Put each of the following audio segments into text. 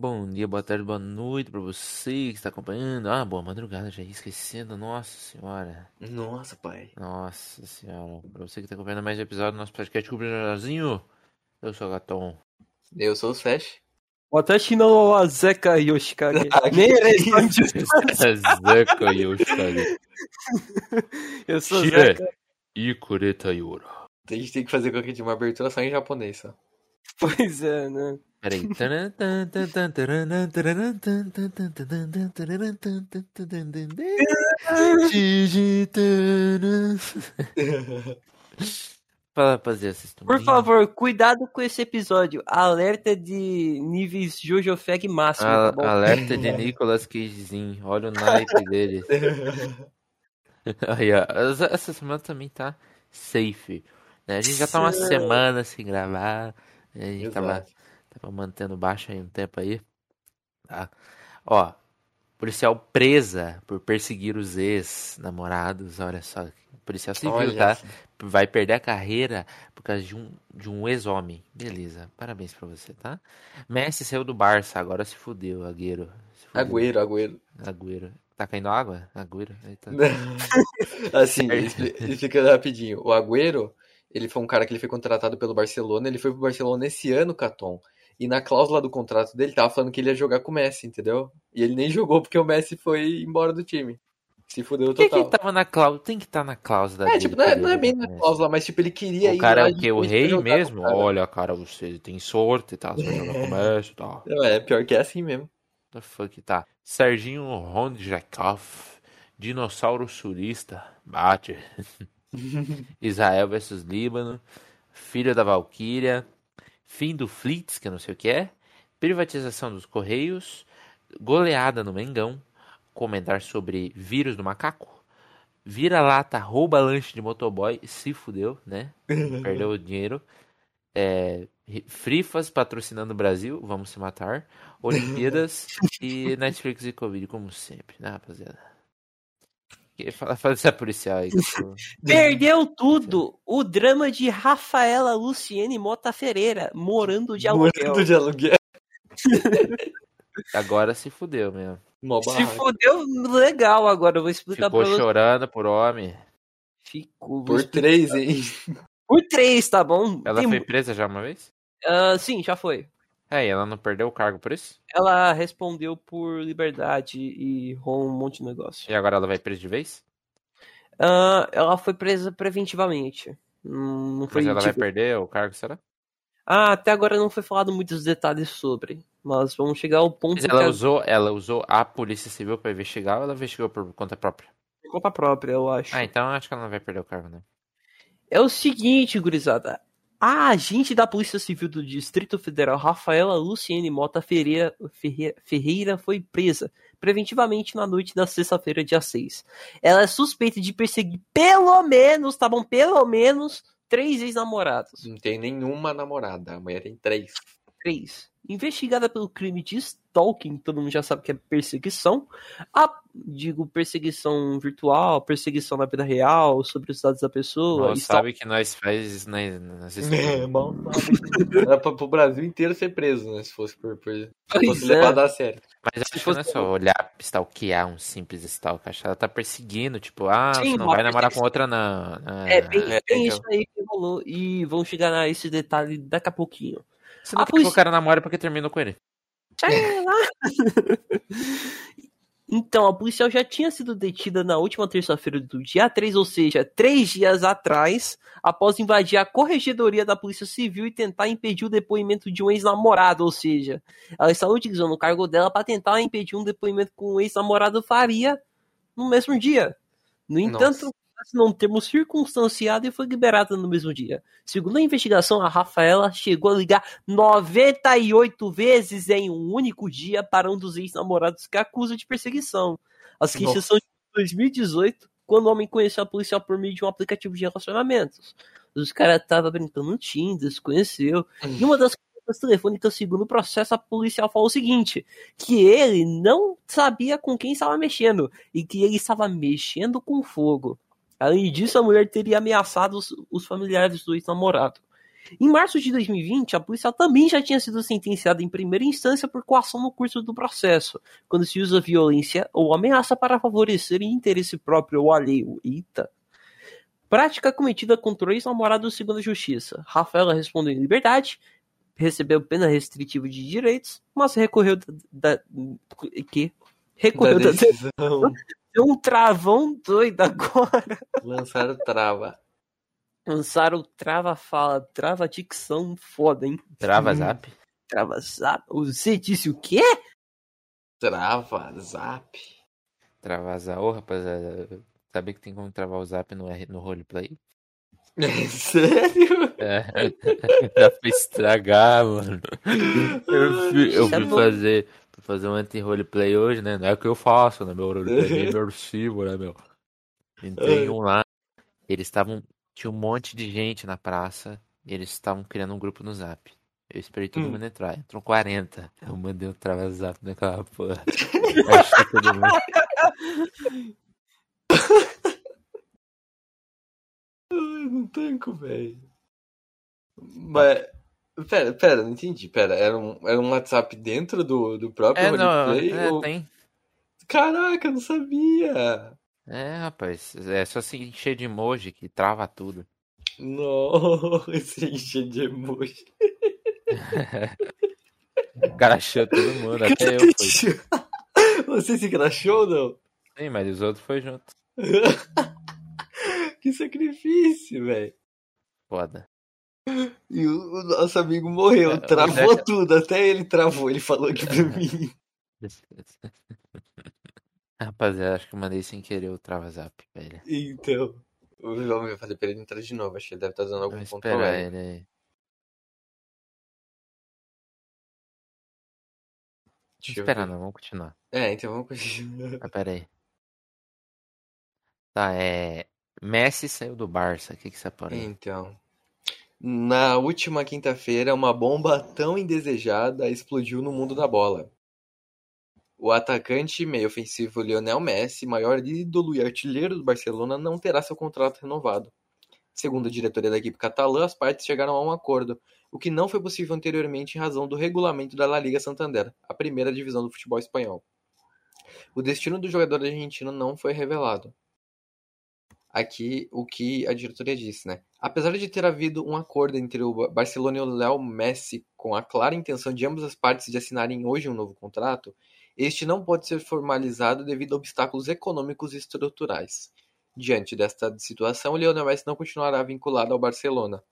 Bom dia, boa tarde, boa noite pra você que está acompanhando. Ah, boa madrugada, já ia esquecendo. Nossa senhora. Nossa, pai. Nossa senhora. Pra você que está acompanhando mais um episódio do nosso podcast Cubrilhazinho. Eu sou o Gatom. Eu sou o Sesh. 私の Zeca Yoshikage. Ah, Nem isso? Zeca Yoshikage. Eu sou Shire. Zeca. Ikureta Yoro. A gente tem que fazer qualquer tipo uma abertura só em japonês, só. Pois é, né? Peraí. Fala, rapaziada, vocês estão Por favor, cuidado com esse episódio. Alerta de níveis Jojo Fag máximo, tá A- bom? alerta de Nicolas Cagezinho. Olha o naipe dele. Aí, ó, essa- semana também tá safe. né? A gente já tá uma semana sem gravar. né? A gente Exato. tava mantendo baixo aí um tempo aí. Tá? Ó, policial presa por perseguir os ex-namorados. Olha só. Policial civil, Olha tá? Vai perder a carreira por causa de um, de um ex-homem. Beleza, parabéns pra você, tá? Messi saiu do Barça, agora se fudeu, Agüero. Se fudeu. Agüero, Agüero. Agüero. Tá caindo água? Agüero. Eita. assim, explicando rapidinho. O Agüero, ele foi um cara que ele foi contratado pelo Barcelona. Ele foi pro Barcelona esse ano, Caton. E na cláusula do contrato dele, tava falando que ele ia jogar com o Messi, entendeu? E ele nem jogou porque o Messi foi embora do time. Se fudeu Por que, que total. tava na cláusula? Tem que estar na cláusula É, dele. tipo, não é, não é bem na o cláusula, mas tipo, ele queria O ir cara lá é o que? O justamente pra rei mesmo? o cara. Olha, cara, você tem sorte, tá? Você vai jogar com o Messi, tá? É, pior que é assim mesmo. The fuck, tá? Serginho Rondjakov, dinossauro surista, bate. Israel versus Líbano, filho da Valkyria, fim do Flits, que eu não sei o que é, privatização dos Correios, goleada no Mengão, comentar sobre vírus do macaco, vira-lata rouba lanche de motoboy, se fudeu, né? Perdeu o dinheiro. É, Frifas patrocinando o Brasil, vamos se matar. Olimpíadas e Netflix e Covid, como sempre, né, rapaziada? Eu tô- Perdeu tudo. O drama de Rafaela Luciene Mota Ferreira, morando de aluguel. Morando de aluguel. Agora se fudeu mesmo. Se fodeu legal agora, eu vou explicar Ficou pra você. chorando por homem. Ficou. Por três, hein? Por três, tá bom? Ela Tem- foi presa já uma vez? Ah, sim, já foi. É, e ela não perdeu o cargo por isso? Ela respondeu por liberdade e rolou um monte de negócio. E agora ela vai presa de vez? Ah, ela foi presa preventivamente. Não foi Mas ela vai tipo- perder o cargo, será? Ah, até agora não foi falado muitos detalhes sobre. Mas vamos chegar ao ponto Mas que ela a- usou, ela usou a polícia civil pra investigar ou ela investigou por conta própria? por conta própria, eu acho. Ah, então acho que ela não vai perder o cargo, né? É o seguinte, gurizada. A agente da Polícia Civil do Distrito Federal, Rafaela Luciene Mota Ferreira, Ferreira, Ferreira, foi presa preventivamente na noite da sexta-feira, dia 6. Ela é suspeita de perseguir pelo menos, tá bom? Pelo menos três ex-namorados. Não tem nenhuma namorada. A mulher tem três. Três. Investigada pelo crime de stalking, todo mundo já sabe que é perseguição. A, digo, perseguição virtual, perseguição na vida real, sobre os dados da pessoa. Stal- sabe que nós faz né, nas É, mal sabe. Era pra, pro Brasil inteiro ser preso, né? Se fosse por, por se Pois fosse é. levado a sério. Mas acho que não é só olhar, stalkear um simples stalk. Acho que ela tá perseguindo, tipo, ah, Sim, você não vai namorar com outra, não. É bem, É, bem isso aí que rolou. E vamos chegar a esse detalhe daqui a pouquinho. Você não a quer que o cara namore porque terminou com ele. Lá. Então, a policial já tinha sido detida na última terça-feira do dia 3, ou seja, três dias atrás, após invadir a corregedoria da Polícia Civil e tentar impedir o depoimento de um ex-namorado, ou seja, ela estava utilizando o cargo dela para tentar impedir um depoimento que um ex-namorado faria no mesmo dia. No entanto, Nossa. Não termos circunstanciado e foi liberada no mesmo dia. Segundo a investigação, a Rafaela chegou a ligar 98 vezes em um único dia para um dos ex-namorados que acusa de perseguição. As queixas são de 2018, quando o homem conheceu a policial por meio de um aplicativo de relacionamentos. Os caras estavam brincando no Tinder, se conheceu. E uma das conversas telefônicas, segundo o processo, a policial falou o seguinte: que ele não sabia com quem estava mexendo e que ele estava mexendo com fogo. Além disso, a mulher teria ameaçado os, os familiares do ex-namorado. Em março de 2020, a polícia também já tinha sido sentenciada em primeira instância por coação no curso do processo, quando se usa violência ou ameaça para favorecer interesse próprio ou alheio. Eita. Prática cometida contra o ex-namorado segundo a justiça. Rafaela respondeu em liberdade, recebeu pena restritiva de direitos, mas recorreu da, da que recorreu da, Da decisão. Deu um travão doido agora. Lançaram trava. Lançaram trava fala, trava dicção foda, hein? Trava zap. Trava zap. Você disse o quê? Trava, zap. Trava zap. Ô, rapaziada. Sabia que tem como travar o zap no, R- no roleplay? É sério? É. Dá pra estragar, mano. Eu fui, eu fui bom. fazer, fui fazer um anti-roleplay hoje, né? Não é o que eu faço, né? Meu roleplay é imersivo, né, meu? Entrei em um lá, eles estavam. Tinha um monte de gente na praça, e eles estavam criando um grupo no zap. Eu esperei todo Hum. mundo entrar. Entrou 40. Eu mandei um trava zap naquela porra. Achei todo mundo. Ai, não tanco, velho. Mas. Pera, pera, não entendi. Pera, era um, era um WhatsApp dentro do, do próprio É, não, roleplay? é, ou- tem. Caraca, eu não sabia! É, rapaz, é só se encher de emoji que trava tudo. Nossa, esse enche de emoji. O cara achou todo mundo, até eu fui. Você se crachou ou não? Sim, mas os outros foi junto. que sacrifício, velho. Foda. E o, nosso amigo morreu, É, travou Zeca- tudo, até ele travou, ele falou aqui pra mim. Rapaziada, acho que eu mandei sem querer o trava zap, velho. Então, vamos fazer pra ele entrar de novo, acho que ele deve estar dando algum Vou controle. esperar ele aí. Deixa ver. não, vamos continuar. É, então vamos continuar. Ah, pera aí. Tá, é. Messi saiu do Barça, o que que você aí? Então, na última quinta-feira, uma bomba tão indesejada explodiu no mundo da bola. O atacante meio ofensivo Lionel Messi, maior ídolo e artilheiro do Barcelona, não terá seu contrato renovado. Segundo a diretoria da equipe catalã, as partes chegaram a um acordo, o que não foi possível anteriormente em razão do regulamento da La Liga Santander, a primeira divisão do futebol espanhol. O destino do jogador argentino não foi revelado aqui o que a diretoria disse, né? Apesar de ter havido um acordo entre o Barcelona e o Léo Messi com a clara intenção de ambas as partes de assinarem hoje um novo contrato, este não pode ser formalizado devido a obstáculos econômicos e estruturais. Diante desta situação, o Lionel Messi não continuará vinculado ao Barcelona.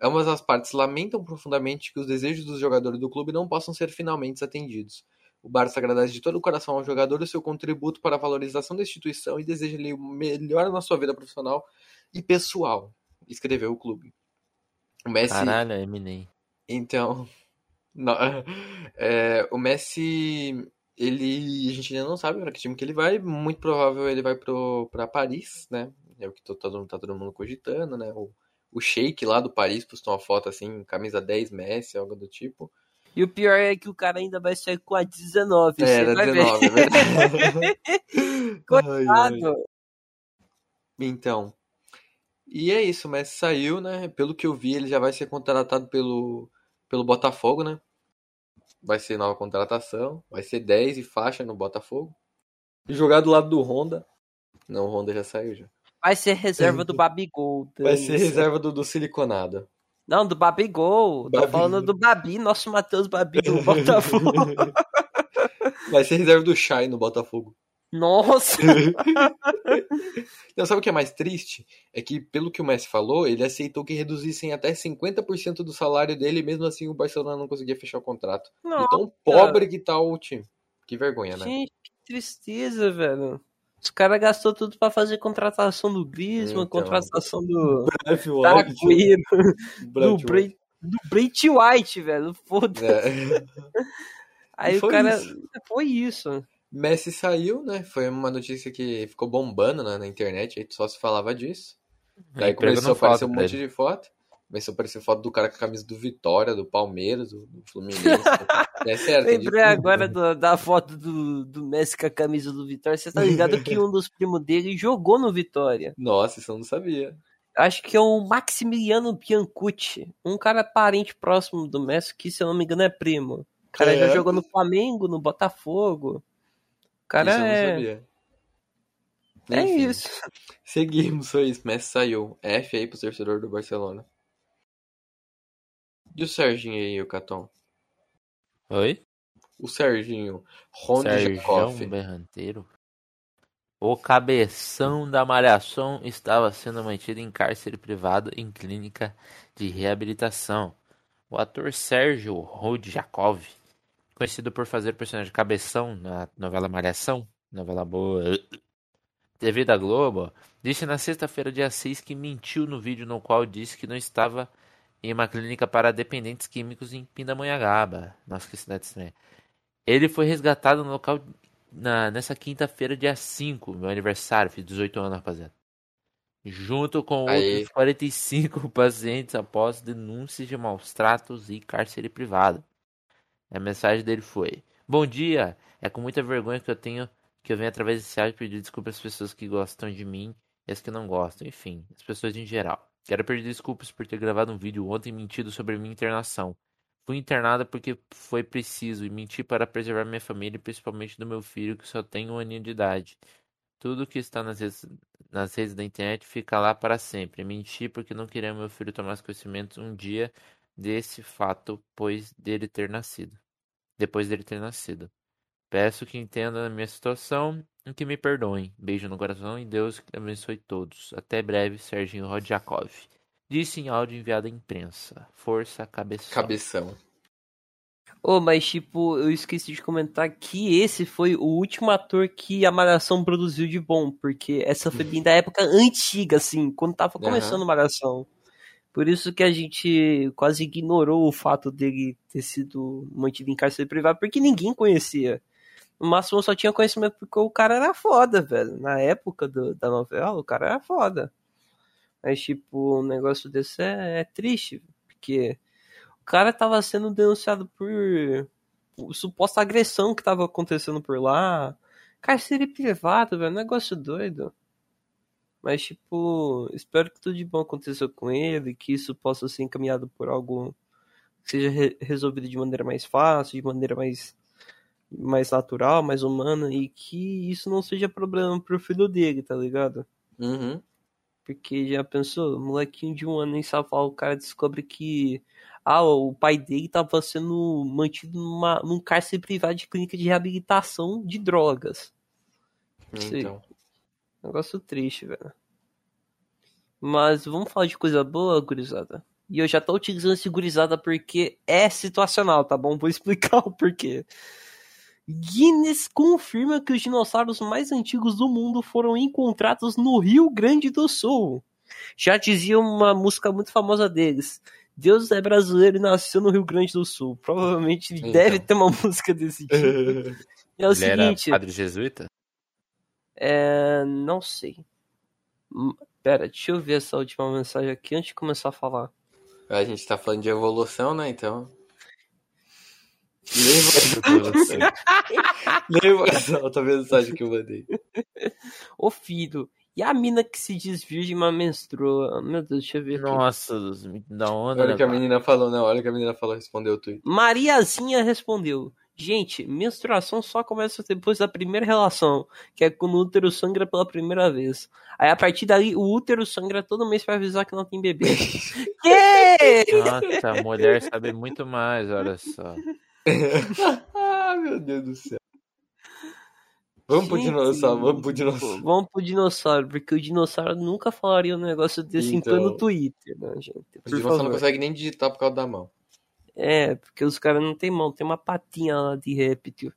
Ambas as partes lamentam profundamente que os desejos dos jogadores do clube não possam ser finalmente atendidos. O Barça agradece de todo o coração ao jogador o seu contributo para a valorização da instituição e deseja-lhe o melhor na sua vida profissional e pessoal, escreveu o clube. O Messi, Caralho, é Eminem. então, não, é, o Messi, ele, a gente ainda não sabe para que time que ele vai, muito provável ele vai para Paris, né? É o que to- todo, tá todo mundo cogitando, né? O, o Sheik lá do Paris postou uma foto assim, camisa 10 Messi, algo do tipo. E o pior é que o cara ainda vai sair com a 19. É, era vai 19, é verdade. ver. Coitado. Então. E é isso, Messi saiu, né? Pelo que eu vi, ele já vai ser contratado pelo, pelo Botafogo, né? Vai ser nova contratação. Vai ser 10 e faixa no Botafogo. Jogar do lado do Honda. Não, o Honda já saiu já. Vai ser reserva do Babigol. Vai ser reserva do, do Siliconado. Não, do Babigol. Tô Babi. falando do Babi, nosso Matheus Babi do Botafogo. Vai ser reserva do Shai no Botafogo. Nossa. Não, sabe o que é mais triste? É que, pelo que o Messi falou, ele aceitou que reduzissem até 50% do salário dele, mesmo assim o Barcelona não conseguia fechar o contrato. De Não, tão pobre que tá o time. Que vergonha, né? gente, que tristeza, velho. Os caras gastou tudo pra fazer contratação do Griezmann, Então. contratação do Agüero, do, Bray, do White, velho. Foda. É. Aí foi o cara. isso. Foi isso. Messi saiu, né? Foi uma notícia que ficou bombando né, na internet, aí só se falava disso. Daí Emprego começou a aparecer um monte ele. de foto. Começou a aparecer foto do cara com a camisa do Vitória, do Palmeiras, do, do Fluminense. é de Lembrei tudo. agora do- da foto do, do Messi com a camisa do Vitória. Você tá ligado que um dos primos dele jogou no Vitória? Nossa, isso eu não sabia. Acho que é o Maximiliano Biancucci. Um cara parente próximo do Messi, que se eu não me engano é primo. O cara É? já jogou no Flamengo, no Botafogo. O cara Isso eu não é. sabia. É Enfim, isso. Seguimos, foi isso. Messi saiu. F aí pro torcedor do Barcelona. E o Serginho aí, o Caton? Oi? O Serginho. Ronde Jacoff. Berranteiro. O cabeção da malhação estava sendo mantido em cárcere privado em clínica de reabilitação. O ator Sérgio Rodjakov, conhecido por fazer o personagem Cabeção na novela Malhação, novela boa, TV da Globo, disse na sexta-feira, dia 6, que mentiu no vídeo no qual disse que não estava em uma clínica para dependentes químicos em Pindamonhangaba. Nossa, que cidade estranha. Ele foi resgatado no local na, nessa quinta-feira, dia 5, meu aniversário, fiz 18 anos, rapaziada. Junto com Aí. outros 45 pacientes após denúncias de maus tratos e cárcere privado. A mensagem dele foi: Bom dia, é com muita vergonha que eu tenho que eu venho através desse áudio pedir desculpas às pessoas que gostam de mim e as que não gostam, enfim, as pessoas em geral. Quero pedir desculpas por ter gravado um vídeo ontem mentido sobre minha internação. Fui internada porque foi preciso e menti para preservar minha família e principalmente do meu filho que só tem um aninho de idade. Tudo que está nas redes, nas redes da internet fica lá para sempre. Menti porque não queria meu filho tomar conhecimento um dia desse fato, pois dele ter nascido. Depois dele ter nascido. Peço que entendam a minha situação que me perdoem. Beijo no coração e Deus abençoe todos. Até breve, Serginho Rodjakov. Disse em áudio enviado à imprensa. Força, cabeção. Cabeção. Ô, mas tipo, eu esqueci de comentar que esse foi o último ator que a Malhação produziu de bom, porque essa foi bem da época antiga, assim, quando tava começando a Malhação. Por isso que a gente quase ignorou o fato dele ter sido mantido em cárcere privado, porque ninguém conhecia. No máximo só tinha conhecimento porque o cara era foda, velho. Na época do- da novela, o cara era foda. Mas, tipo, um negócio desse é, é triste, porque o cara tava sendo denunciado por, por suposta agressão que tava acontecendo por lá. Cárcere privado, velho, negócio doido. Mas, tipo, espero que tudo de bom aconteça com ele, que isso possa ser encaminhado por algo que seja re- resolvido de maneira mais fácil, de maneira mais, mais natural, mais humana, e que isso não seja problema pro filho dele, tá ligado? Uhum. Porque já pensou, molequinho de um ano nem sabe falar, o cara descobre que ah, o pai dele tava sendo mantido numa, num cárcere privado de clínica de reabilitação de drogas. Então. Negócio triste, velho. Mas vamos falar de coisa boa, gurizada. E eu já tô utilizando esse gurizada porque é situacional, tá bom? Vou explicar o porquê. Guinness confirma que os dinossauros mais antigos do mundo foram encontrados no Rio Grande do Sul. Já dizia uma música muito famosa deles. Deus é brasileiro e nasceu no Rio Grande do Sul. Provavelmente Então. deve ter uma música desse tipo. É o Ele era seguinte. padre jesuíta? É, não sei. Hum, Pera, deixa eu ver essa última mensagem aqui antes de começar a falar. a gente tá falando de evolução, né? Então. Lembra, lembra essa outra mensagem que eu mandei. Ô filho, e a mina que se diz virgem, mas menstrua? Meu Deus, deixa eu ver aqui. Nossa, me dá onda, Olha né? o que a menina falou, não. Olha o que a menina falou, respondeu o tweet. Mariazinha respondeu: Gente, menstruação só começa depois da primeira relação, que é quando o útero sangra pela primeira vez. Aí a partir dali, o útero sangra todo mês pra avisar que não tem bebê. que? Nossa, a mulher sabe muito mais, olha só. ah, meu Deus do céu. Vamos pro dinossauro, vamos pro dinossauro. Vamos pro dinossauro, porque o dinossauro nunca falaria um negócio desse Então. pleno Twitter, né, gente? O Por dinossauro não favor. consegue nem digitar por causa da mão. É, porque os caras não tem mão, tem uma patinha lá de réptil.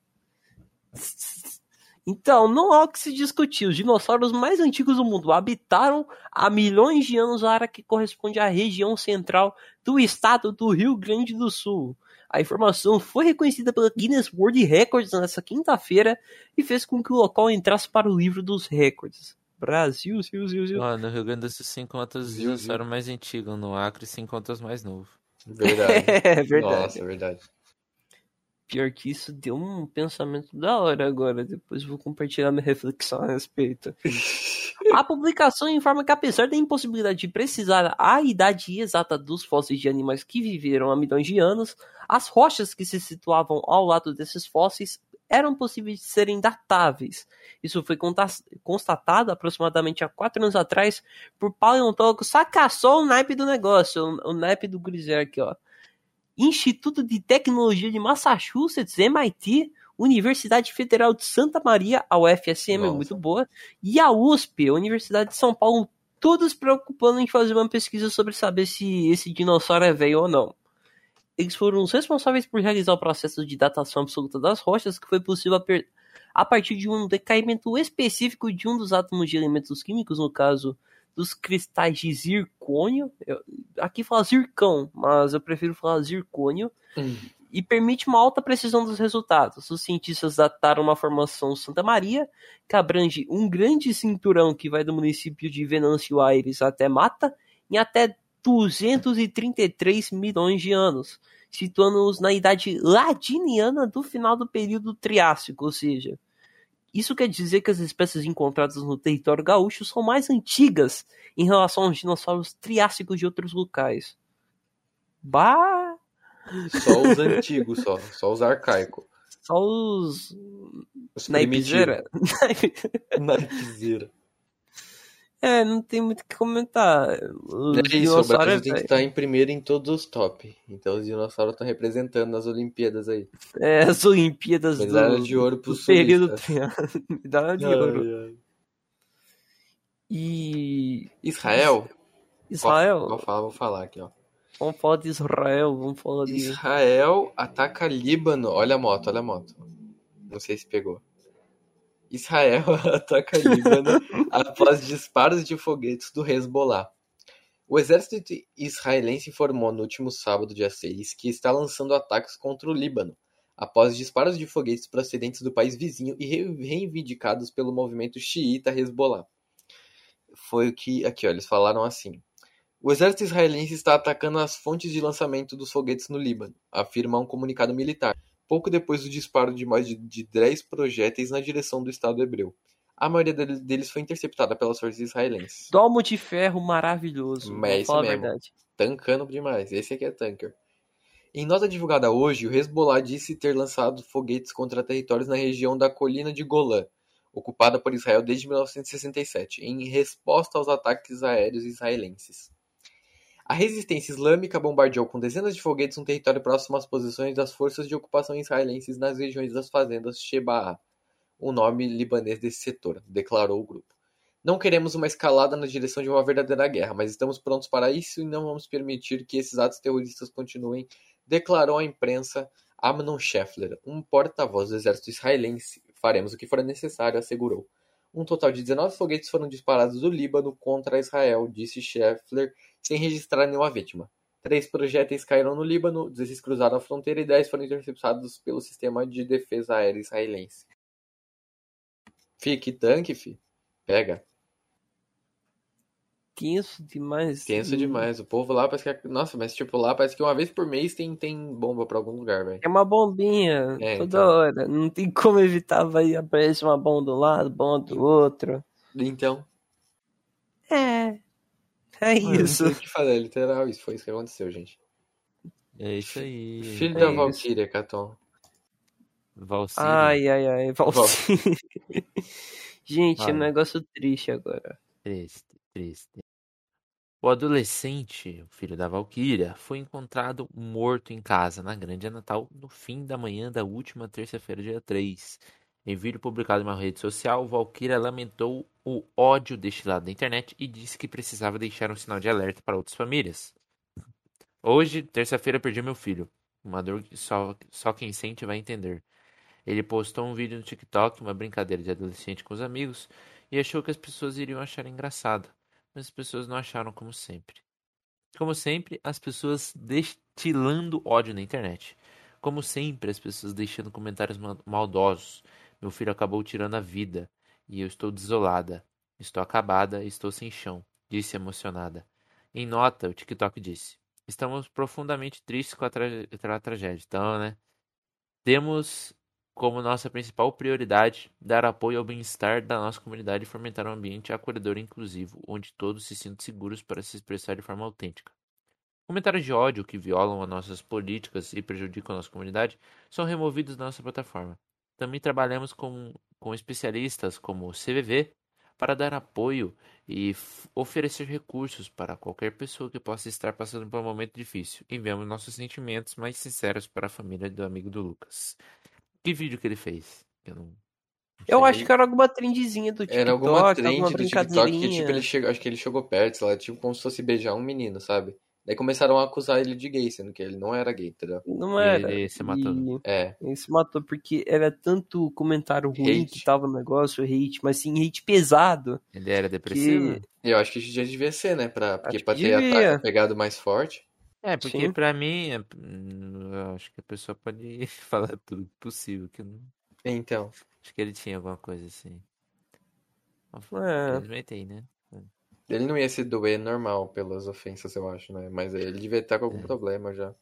Então, não há o que se discutir. Os dinossauros mais antigos do mundo habitaram há milhões de anos a área que corresponde à região central do estado do Rio Grande do Sul. A informação foi reconhecida pela Guinness World Records nessa quinta-feira e fez com que o local entrasse para o livro dos recordes. Brasil, Zil, Zil, Zil. Ó, no Rio Grande do Sul se encontra os dinossauros mais antigos, no Acre se encontra os mais novos. Verdade. É verdade. Nossa, é verdade. Pior que isso deu um pensamento da hora agora. Depois vou compartilhar minha reflexão a respeito. A publicação informa que, apesar da impossibilidade de precisar a idade exata dos fósseis de animais que viveram há milhões de anos, as rochas que se situavam ao lado desses fósseis eram possíveis de serem datáveis. Isso foi constatado aproximadamente há quatro anos atrás por paleontólogo. Saca só o naipe do negócio, o, o naipe do Griser aqui, ó. Instituto de Tecnologia de Massachusetts, MIT, Universidade Federal de Santa Maria, a UFSM é muito boa, e a USP, a Universidade de São Paulo, todos preocupando em fazer uma pesquisa sobre saber se esse dinossauro é velho ou não. Eles foram os responsáveis por realizar o processo de datação absoluta das rochas, que foi possível a partir de um decaimento específico de um dos átomos de elementos químicos, no caso dos cristais de zircônio. Eu, aqui fala zircão, mas eu prefiro falar zircônio. Hum e permite uma alta precisão dos resultados. Os cientistas dataram uma formação Santa Maria, que abrange um grande cinturão que vai do município de Venâncio Aires até Mata, em até 233 milhões de anos, situando-os na idade ladiniana do final do período Triássico, ou seja, isso quer dizer que as espécies encontradas no território gaúcho são mais antigas em relação aos dinossauros triássicos de outros locais. Bah! Só os antigos, só. Só os arcaicos. Só os. Os Naipizeira. Naipizeira. É, não tem muito o que comentar. Os é isso, o Brasil tem que estar em primeiro em todos os top. Então os dinossauros estão representando nas Olimpíadas aí. É, as Olimpíadas Medalha do, de ouro pro do período Medalha de ai, ouro. Ai. E. Israel? Israel? Vou, falar, vou falar aqui, ó. Vamos falar de Israel, vamos falar de. Israel ataca Líbano. Olha a moto, olha a moto. Não sei se pegou. Israel ataca Líbano após disparos de foguetes do Hezbollah. O exército israelense informou no último sábado, dia 6, que está lançando ataques contra o Líbano, após disparos de foguetes procedentes do país vizinho e reivindicados pelo movimento xiita Hezbollah. Foi o que. Aqui, ó, eles falaram assim. O exército israelense está atacando as fontes de lançamento dos foguetes no Líbano, afirma um comunicado militar, pouco depois do disparo de mais de 10 projéteis na direção do Estado hebreu. A maioria deles foi interceptada pelas forças israelenses. Domo de ferro maravilhoso. É isso mesmo. Verdade. Tancando demais. Esse aqui é tanker. Em nota divulgada hoje, o Hezbollah disse ter lançado foguetes contra territórios na região da colina de Golã, ocupada por Israel desde 1967, em resposta aos ataques aéreos israelenses. A resistência islâmica bombardeou com dezenas de foguetes um território próximo às posições das forças de ocupação israelenses nas regiões das fazendas Shebaa, o nome libanês desse setor, declarou o grupo. Não queremos uma escalada na direção de uma verdadeira guerra, mas estamos prontos para isso e não vamos permitir que esses atos terroristas continuem, declarou à imprensa Amnon Scheffler, um porta-voz do exército israelense. Faremos o que for necessário, assegurou. Um total de 19 foguetes foram disparados do Líbano contra Israel, disse Scheffler sem registrar nenhuma vítima. Três projéteis caíram no Líbano, 16 cruzaram a fronteira e 10 foram interceptados pelo sistema de defesa aérea israelense. Fique tanque, fi. Pega. Tenso demais. Tenso demais. O povo lá parece que. É... Nossa, mas tipo, lá parece que uma vez por mês tem, tem bomba pra algum lugar, velho. É uma bombinha. É, toda então... hora. Não tem como evitar, vai aparecer uma bomba do lado, bomba do outro. Então. É. É isso. Não sei o que fazer, é literal, isso foi isso que aconteceu, gente. É isso aí. Filho é da Valkyria, Caton. Valkyria. Ai, ai, ai, Valkyria. gente, é um negócio triste agora. Triste, triste. O adolescente, o filho da Valkyria, foi encontrado morto em casa na Grande Natal no fim da manhã da última terça-feira, dia 3. Em vídeo publicado em uma rede social, Valkyria lamentou o ódio destilado na internet e disse que precisava deixar um sinal de alerta para outras famílias. Hoje, terça-feira, perdi meu filho. Uma dor que só, só quem sente vai entender. Ele postou um vídeo no TikTok, uma brincadeira de adolescente com os amigos, e achou que as pessoas iriam achar engraçado. Mas as pessoas não acharam como sempre. Como sempre, as pessoas destilando ódio na internet. Como sempre, as pessoas deixando comentários maldosos, meu filho acabou tirando a vida, e eu estou desolada. Estou acabada, estou sem chão, disse emocionada. Em nota, o TikTok disse: Estamos profundamente tristes com a, tra a tragédia. Então, né? Temos como nossa principal prioridade dar apoio ao bem-estar da nossa comunidade e fomentar um ambiente acolhedor e inclusivo, onde todos se sintam seguros para se expressar de forma autêntica. Comentários de ódio que violam as nossas políticas e prejudicam a nossa comunidade são removidos da nossa plataforma. Também trabalhamos com, com especialistas como o CVV para dar apoio e oferecer recursos para qualquer pessoa que possa estar passando por um momento difícil. Enviamos nossos sentimentos mais sinceros para a família do amigo do Lucas. Que vídeo que ele fez? Eu não. Eu acho que era alguma trendzinha do TikTok, Era alguma trend alguma do TikTok que, tipo, ele chegou, acho que ele chegou perto, sei lá, tipo, como se fosse beijar um menino, sabe? Daí começaram a acusar ele de gay, sendo que ele não era gay, entendeu? Não era. Ele se matou. E É, Ele se matou porque era tanto comentário ruim Hate. que tava no negócio, hate, mas sim, hate pesado. Ele era depressivo? Que eu acho que já devia ser, né? Pra, porque Acho pra ter devia. ata- pegado mais forte. É, porque Sim. pra mim, é- hum, eu acho que a pessoa pode falar tudo possível. Que eu não... Então, Acho que ele tinha alguma coisa assim. É. Infelizmente né? ele não ia se doer normal pelas ofensas, eu acho, né? Mas ele devia estar com algum É. problema já.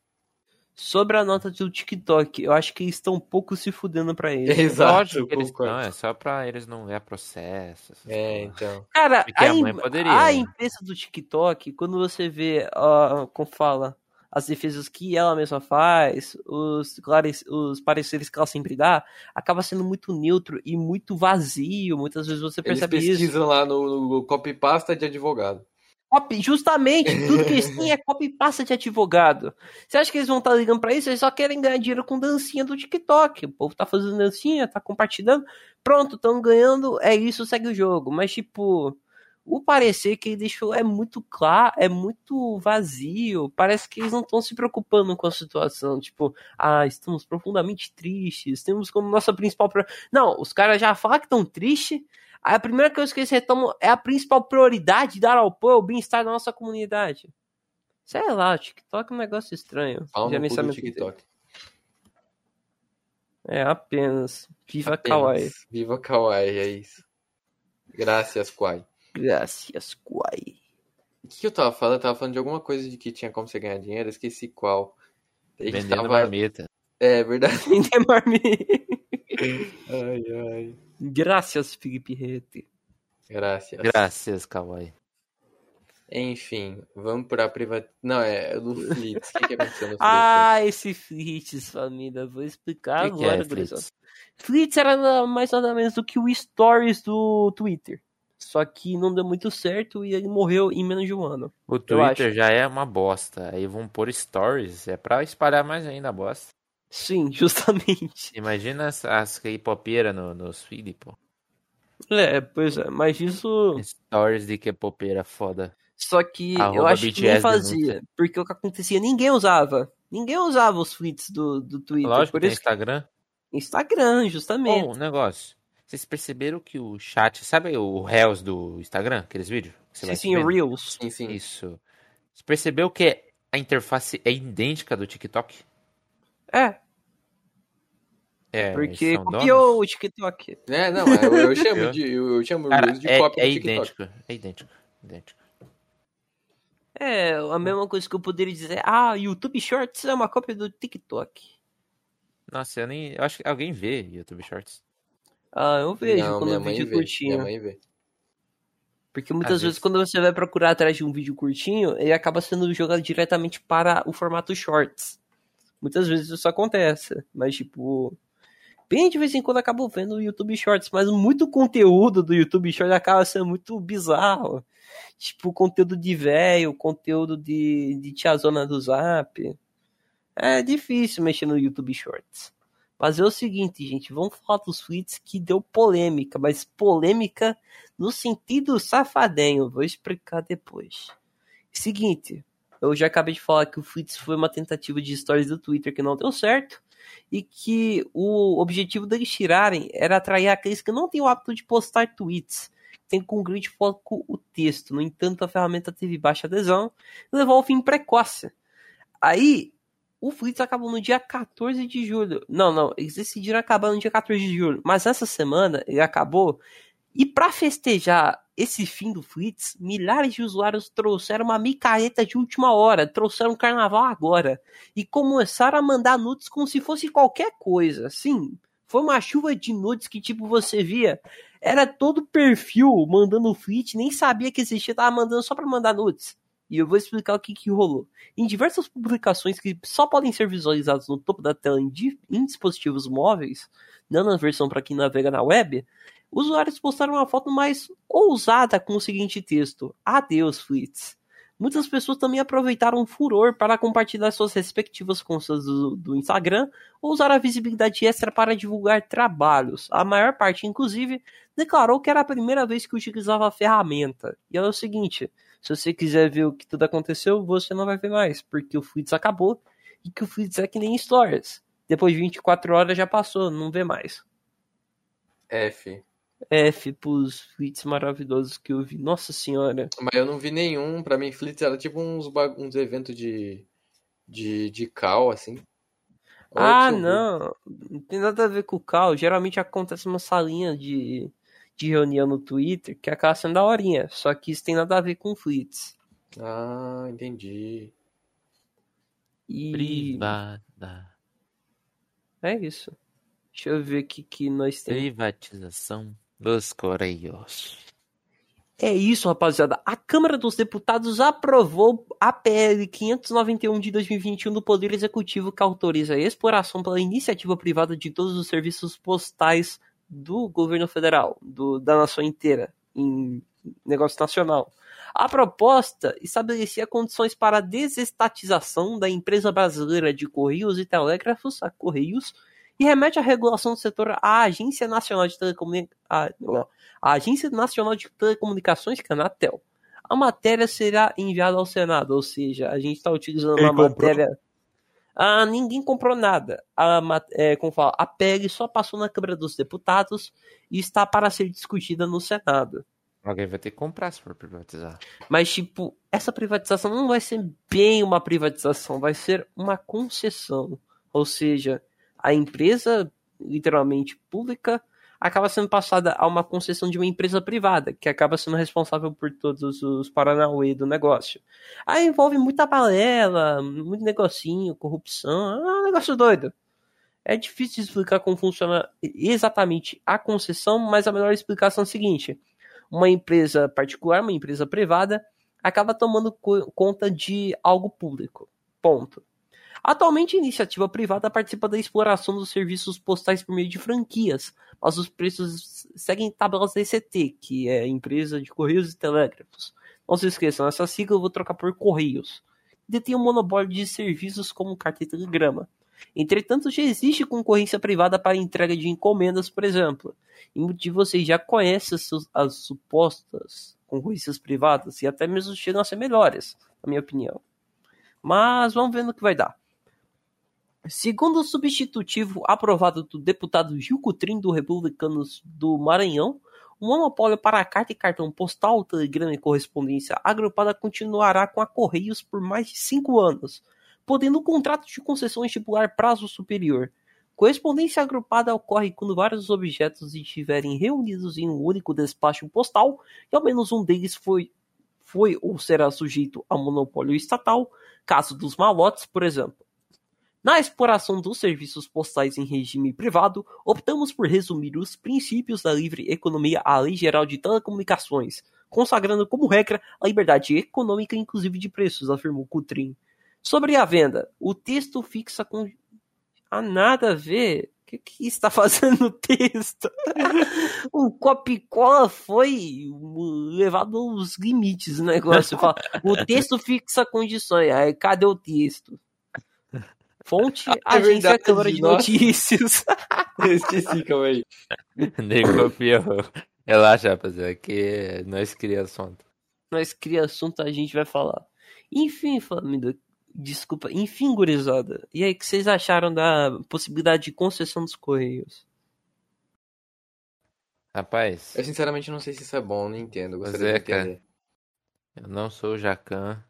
Sobre a nota do TikTok, eu acho que eles estão um pouco se fudendo pra ele. Exato, Lógico que eles não, é só pra eles não ver processo. essas É, porra. então. Cara, Porque a, a mãe poderia, a né? empresa do TikTok, quando você vê, ó, como fala, as defesas que ela mesma faz, os, os pareceres que ela sempre dá, acaba sendo muito neutro e muito vazio. Muitas vezes você Eles percebe isso. pesquisam lá no, no copy-pasta de advogado. Copy- justamente, tudo que eles têm é copy passa de advogado. Você acha que eles vão estar ligando pra isso? Eles só querem ganhar dinheiro com dancinha do TikTok. O povo tá fazendo dancinha, tá compartilhando. Pronto, estão ganhando, é isso, segue o jogo. Mas, tipo, o parecer que ele deixou é muito claro, é muito vazio. Parece que eles não estão se preocupando com a situação. Tipo, ah, estamos profundamente tristes, temos como nossa principal. Não, os caras já falam que estão tristes. A primeira coisa que eles retomam é a principal prioridade dar ao apoio ao bem-estar da nossa comunidade. Sei lá, o TikTok é um negócio estranho. Pau no cu do Gerenciamento TikTok. É, apenas. Viva Apenas. Kawaii. Viva Kawaii, é isso. Graças, Kwai. Graças, Kawaii. O que eu tava falando? Eu tava falando de alguma coisa de que tinha como você ganhar dinheiro, esqueci qual. Vendendo tava- marmita. É verdade. Vender marmita. Ai, ai. Graças, Felipe Rete. Graças. Graças, Kawaii. Enfim, vamos pra privat... Não, é do Flits. O que, que aconteceu no Flits? Ah, esse Flits, família. Vou explicar que, que agora, é, gurizada. Fritz? Flits era nada mais nada menos do que o Stories do Twitter. Só que não deu muito certo e ele morreu em menos de um ano. O Eu Twitter já é uma bosta. Aí vão pôr stories. É pra espalhar mais ainda a bosta. Sim, justamente. Imagina as, as K-popeiras no, nos feed, pô. É, pois é, mas isso. Stories de K-popeira foda. Só que eu Arroba acho que nem BTS fazia. Porque o que acontecia, ninguém usava. Ninguém usava os tweets do, do Twitter. Lógico por que tem isso Instagram. que... Instagram, justamente. Bom, um negócio. Vocês perceberam que o chat, sabe o Reels do Instagram, aqueles vídeos? que você sim, vai sim? Reels. Sim, sim. Isso. Você percebeu que a interface é idêntica do TikTok? É, É, porque copiou donos? o TikTok. É, não, eu, eu chamo de, eu, eu chamo Cara, de é, cópia é do TikTok. idêntico. É idêntico. idêntico. É, a mesma coisa que eu poderia dizer. Ah, YouTube Shorts é uma cópia do TikTok. Nossa, eu nem. Eu acho que alguém vê YouTube Shorts. Ah, eu vejo Não, quando minha o mãe vídeo vê. curtinho. Minha mãe vê. Porque muitas vezes, vezes. quando você vai procurar atrás de um vídeo curtinho, ele acaba sendo jogado diretamente para o formato shorts. Muitas vezes isso acontece, mas tipo, bem de vez em quando acabo vendo o YouTube Shorts, mas muito conteúdo do YouTube Shorts acaba sendo muito bizarro. Tipo, conteúdo de velho, conteúdo de, de tiazona do Zap. É difícil mexer no YouTube Shorts. Mas é o seguinte, gente, vamos falar dos tweets que deu polêmica, mas polêmica no sentido safadinho. Vou explicar depois. Seguinte, eu já acabei de falar que o Fritz foi uma tentativa de stories do Twitter que não deu certo e que o objetivo deles tirarem era atrair aqueles que não têm o hábito de postar tweets, tem com grande foco o texto. No entanto, a ferramenta teve baixa adesão e levou ao fim precoce. Aí, o Fritz acabou no dia 14 de julho. Não, não, eles decidiram acabar no dia 14 de julho, mas essa semana ele acabou e para festejar esse fim do Fritz, milhares de usuários trouxeram uma micareta de última hora, trouxeram carnaval agora e começaram a mandar nudes como se fosse qualquer coisa. Sim, Foi uma chuva de nudes que, tipo, você via. Era todo perfil mandando fleet, nem sabia que existia, tava mandando só pra mandar nudes. E eu vou explicar o que, que rolou. Em diversas publicações que só podem ser visualizadas no topo da tela em, em dispositivos móveis, não na versão para quem navega na web, usuários postaram uma foto mais ousada com o seguinte texto: Adeus, fleets. Muitas pessoas também aproveitaram o furor para compartilhar suas respectivas contas do, do, Instagram ou usar a visibilidade extra para divulgar trabalhos. A maior parte, inclusive, declarou que era a primeira vez que utilizava a ferramenta. E é o seguinte: se você quiser ver o que tudo aconteceu, você não vai ver mais, porque o Fleets acabou e que o Fleets é que nem Stories. Depois de 24 horas já passou, não vê mais. F. F pros Flits maravilhosos que eu vi. Nossa senhora. Mas eu não vi nenhum. Pra mim, Flits era tipo uns, uns eventos de, de, de cal, assim. ah, não. Não tem nada a ver com o cal. Geralmente acontece uma salinha de, de reunião no Twitter que acaba sendo da horinha. Só que isso tem nada a ver com Flits. Ah, entendi. E... Privada. É isso. Deixa eu ver o que, que nós temos. Privatização dos Correios. É isso, rapaziada. A Câmara dos Deputados aprovou a PL 591 de 2021 do Poder Executivo que autoriza a exploração pela iniciativa privada de todos os serviços postais do governo federal, do, da nação inteira, em negócio nacional. A proposta estabelecia condições para a desestatização da empresa brasileira de Correios e Telégrafos, a Correios, e remete à regulação do setor à Agência Nacional de Telecomunicações, a Agência Nacional de Telecomunicações, que é a Anatel. A matéria será enviada ao Senado, ou seja, a gente está utilizando Quem uma comprou? matéria. Ah, ninguém comprou nada. A, é, como fala, a PEG só passou na Câmara dos Deputados e está para ser discutida no Senado. Alguém vai ter que comprar se for privatizar. Mas, tipo, essa privatização não vai ser bem uma privatização, vai ser uma concessão. Ou seja, a empresa, literalmente pública, acaba sendo passada a uma concessão de uma empresa privada, que acaba sendo responsável por todos os paranauê do negócio. Aí envolve muita balela, muito negocinho, corrupção, é um negócio doido. É difícil explicar como funciona exatamente a concessão, mas a melhor explicação é a seguinte: uma empresa particular, uma empresa privada, acaba tomando conta de algo público. Ponto. Atualmente, a iniciativa privada participa da exploração dos serviços postais por meio de franquias, mas os preços seguem tabelas DCT, que é Empresa de Correios e Telégrafos. Não se esqueçam, essa sigla eu vou trocar por Correios. Detém um monopólio de serviços como carta e telegrama. Entretanto, já existe concorrência privada para entrega de encomendas, por exemplo. E muitos de vocês já conhecem as supostas concorrências privadas e até mesmo chegam a ser melhores, na minha opinião. Mas vamos ver no que vai dar. Segundo o substitutivo aprovado do deputado Gil Cutrim do Republicanos do Maranhão, o monopólio para carta e cartão postal, telegrama e correspondência agrupada continuará com a Correios por mais de cinco anos, podendo o contrato de concessão estipular prazo superior. Correspondência agrupada ocorre quando vários objetos estiverem reunidos em um único despacho postal e ao menos um deles foi, foi ou será sujeito a monopólio estatal, caso dos malotes, por exemplo. Na exploração dos serviços postais em regime privado, optamos por resumir os princípios da livre economia à Lei Geral de Telecomunicações, consagrando como regra a liberdade econômica inclusive de preços, afirmou Cutrim. Sobre a venda, o texto fixa com. Ah, nada a ver. O que, que está fazendo o texto? o copy-cola foi levado aos limites do negócio. O texto fixa condições. Aí, cadê o texto? Fonte, é agência verdade, Câmara de nossa. Notícias. Eu esqueci, calma aí. Nem copiou. Relaxa, rapaziada, que nós cria assunto. Nós cria assunto, a gente vai falar. Enfim, família, desculpa, enfim, gurizada. E aí, o que vocês acharam da possibilidade de concessão dos Correios? Rapaz. Eu sinceramente não sei se isso é bom, não entendo. Gostaria Zeca, de entender. Eu não sou o Jacan,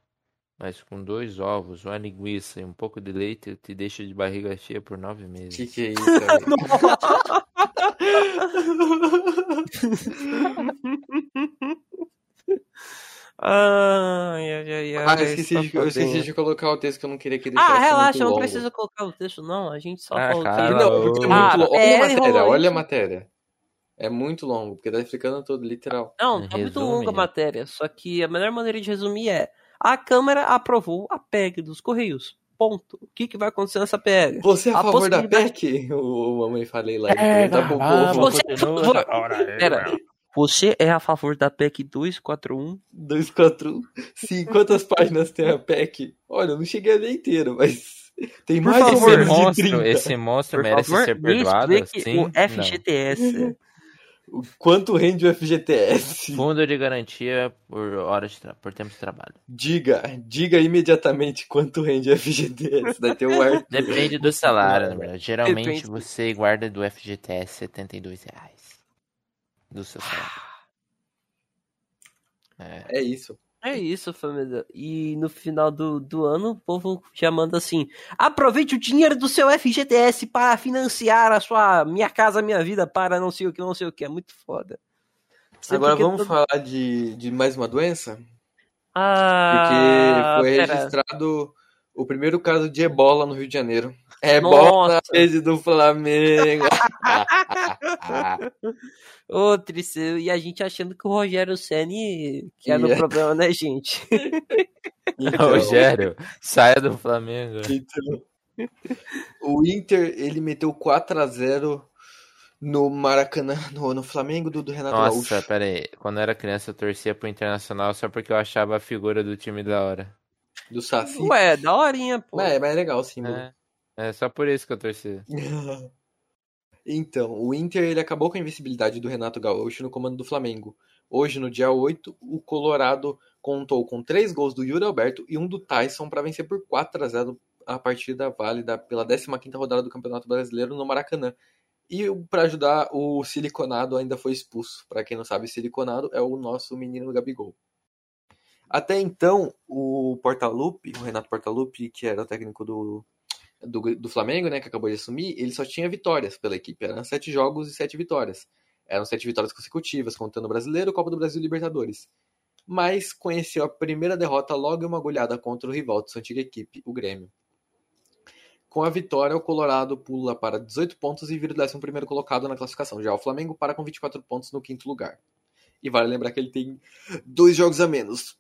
mas com dois ovos, uma linguiça e um pouco de leite, te deixa de barriga cheia por nove meses. Que que é isso, Ai, ai, ai, Ah, ai, eu esqueci, de, eu esqueci de colocar o texto que eu não queria que ele Ah, deixasse relaxa, muito não longo. precisa colocar o texto, não. A gente só Ah, falou cara, que... Não, porque é Ah, muito longo. Olha é, a matéria, rolou olha a matéria. É muito longo, porque tá explicando tudo, literal. Não, tá muito Resume. longa a matéria, só que a melhor maneira de resumir é a Câmara aprovou a PEC dos Correios. Ponto. O que, que vai acontecer nessa PEC? Você é a, A favor da PEC? O, o mamãe falei lá. É, pro vamos, povo. Você- Pera, ora, Pera, você é a favor da PEC 241? 241. Sim, quantas páginas tem a PEC? Olha, eu não cheguei a ler inteira, mas tem mais favor, Esse monstro, 30. esse monstro Por merece favor, ser me perdoado, explique sim? o Não. O Quanto rende o FGTS? Fundo de garantia por horas de por tempo de trabalho. Diga, diga imediatamente quanto rende o FGTS. Daí tem o ar. Depende do salário, na verdade. Geralmente Depende. você guarda do FGTS 72 reais. Do seu salário. É. É isso. É isso, família. E no final do, do ano, o povo já manda assim: aproveite o dinheiro do seu FGTS para financiar a sua Minha Casa Minha Vida para não sei o que, não sei o que. É muito foda. Agora vamos todo- falar de, de mais uma doença? Porque Ah, foi pera. registrado o primeiro caso de ebola no Rio de Janeiro. Ebola Nossa. do Flamengo. Ô, Triceu, e a gente achando que o Rogério Ceni que era o Yeah. problema, né, gente? Então, Rogério, saia do Flamengo. então, o Inter, ele meteu 4x0 no Maracanã, no, no Flamengo do, do Renato Nossa, Gaúcho. pera aí. Quando eu era criança eu torcia pro Internacional só porque eu achava a figura do time da hora. Do Saci. Ué, daorinha, pô. É, mas é legal símbolo. É, é só por isso que eu torcia. Então, o Inter ele acabou com a invencibilidade do Renato Gaúcho no comando do Flamengo. Hoje, no dia 8, o Colorado contou com três gols do Yuri Alberto e um do Tyson para vencer por 4 a 0 a partida válida pela 15ª rodada do Campeonato Brasileiro no Maracanã. E para ajudar, o Siliconado ainda foi expulso. Para quem não sabe, Siliconado é o nosso menino Gabigol. Até então, o Portaluppi, o Renato Portaluppi, que era o técnico do, do, do Flamengo, né, que acabou de assumir, ele só tinha vitórias pela equipe. Eram sete jogos e sete vitórias. Eram sete vitórias consecutivas, contando o Brasileiro, Copa do Brasil e Libertadores. Mas conheceu a primeira derrota logo em uma goleada contra o rival de sua antiga equipe, o Grêmio. Com a vitória, o Colorado pula para 18 pontos e vira o 11 primeiro colocado na classificação. Já o Flamengo para com 24 pontos no quinto lugar. E vale lembrar que ele tem dois jogos a menos.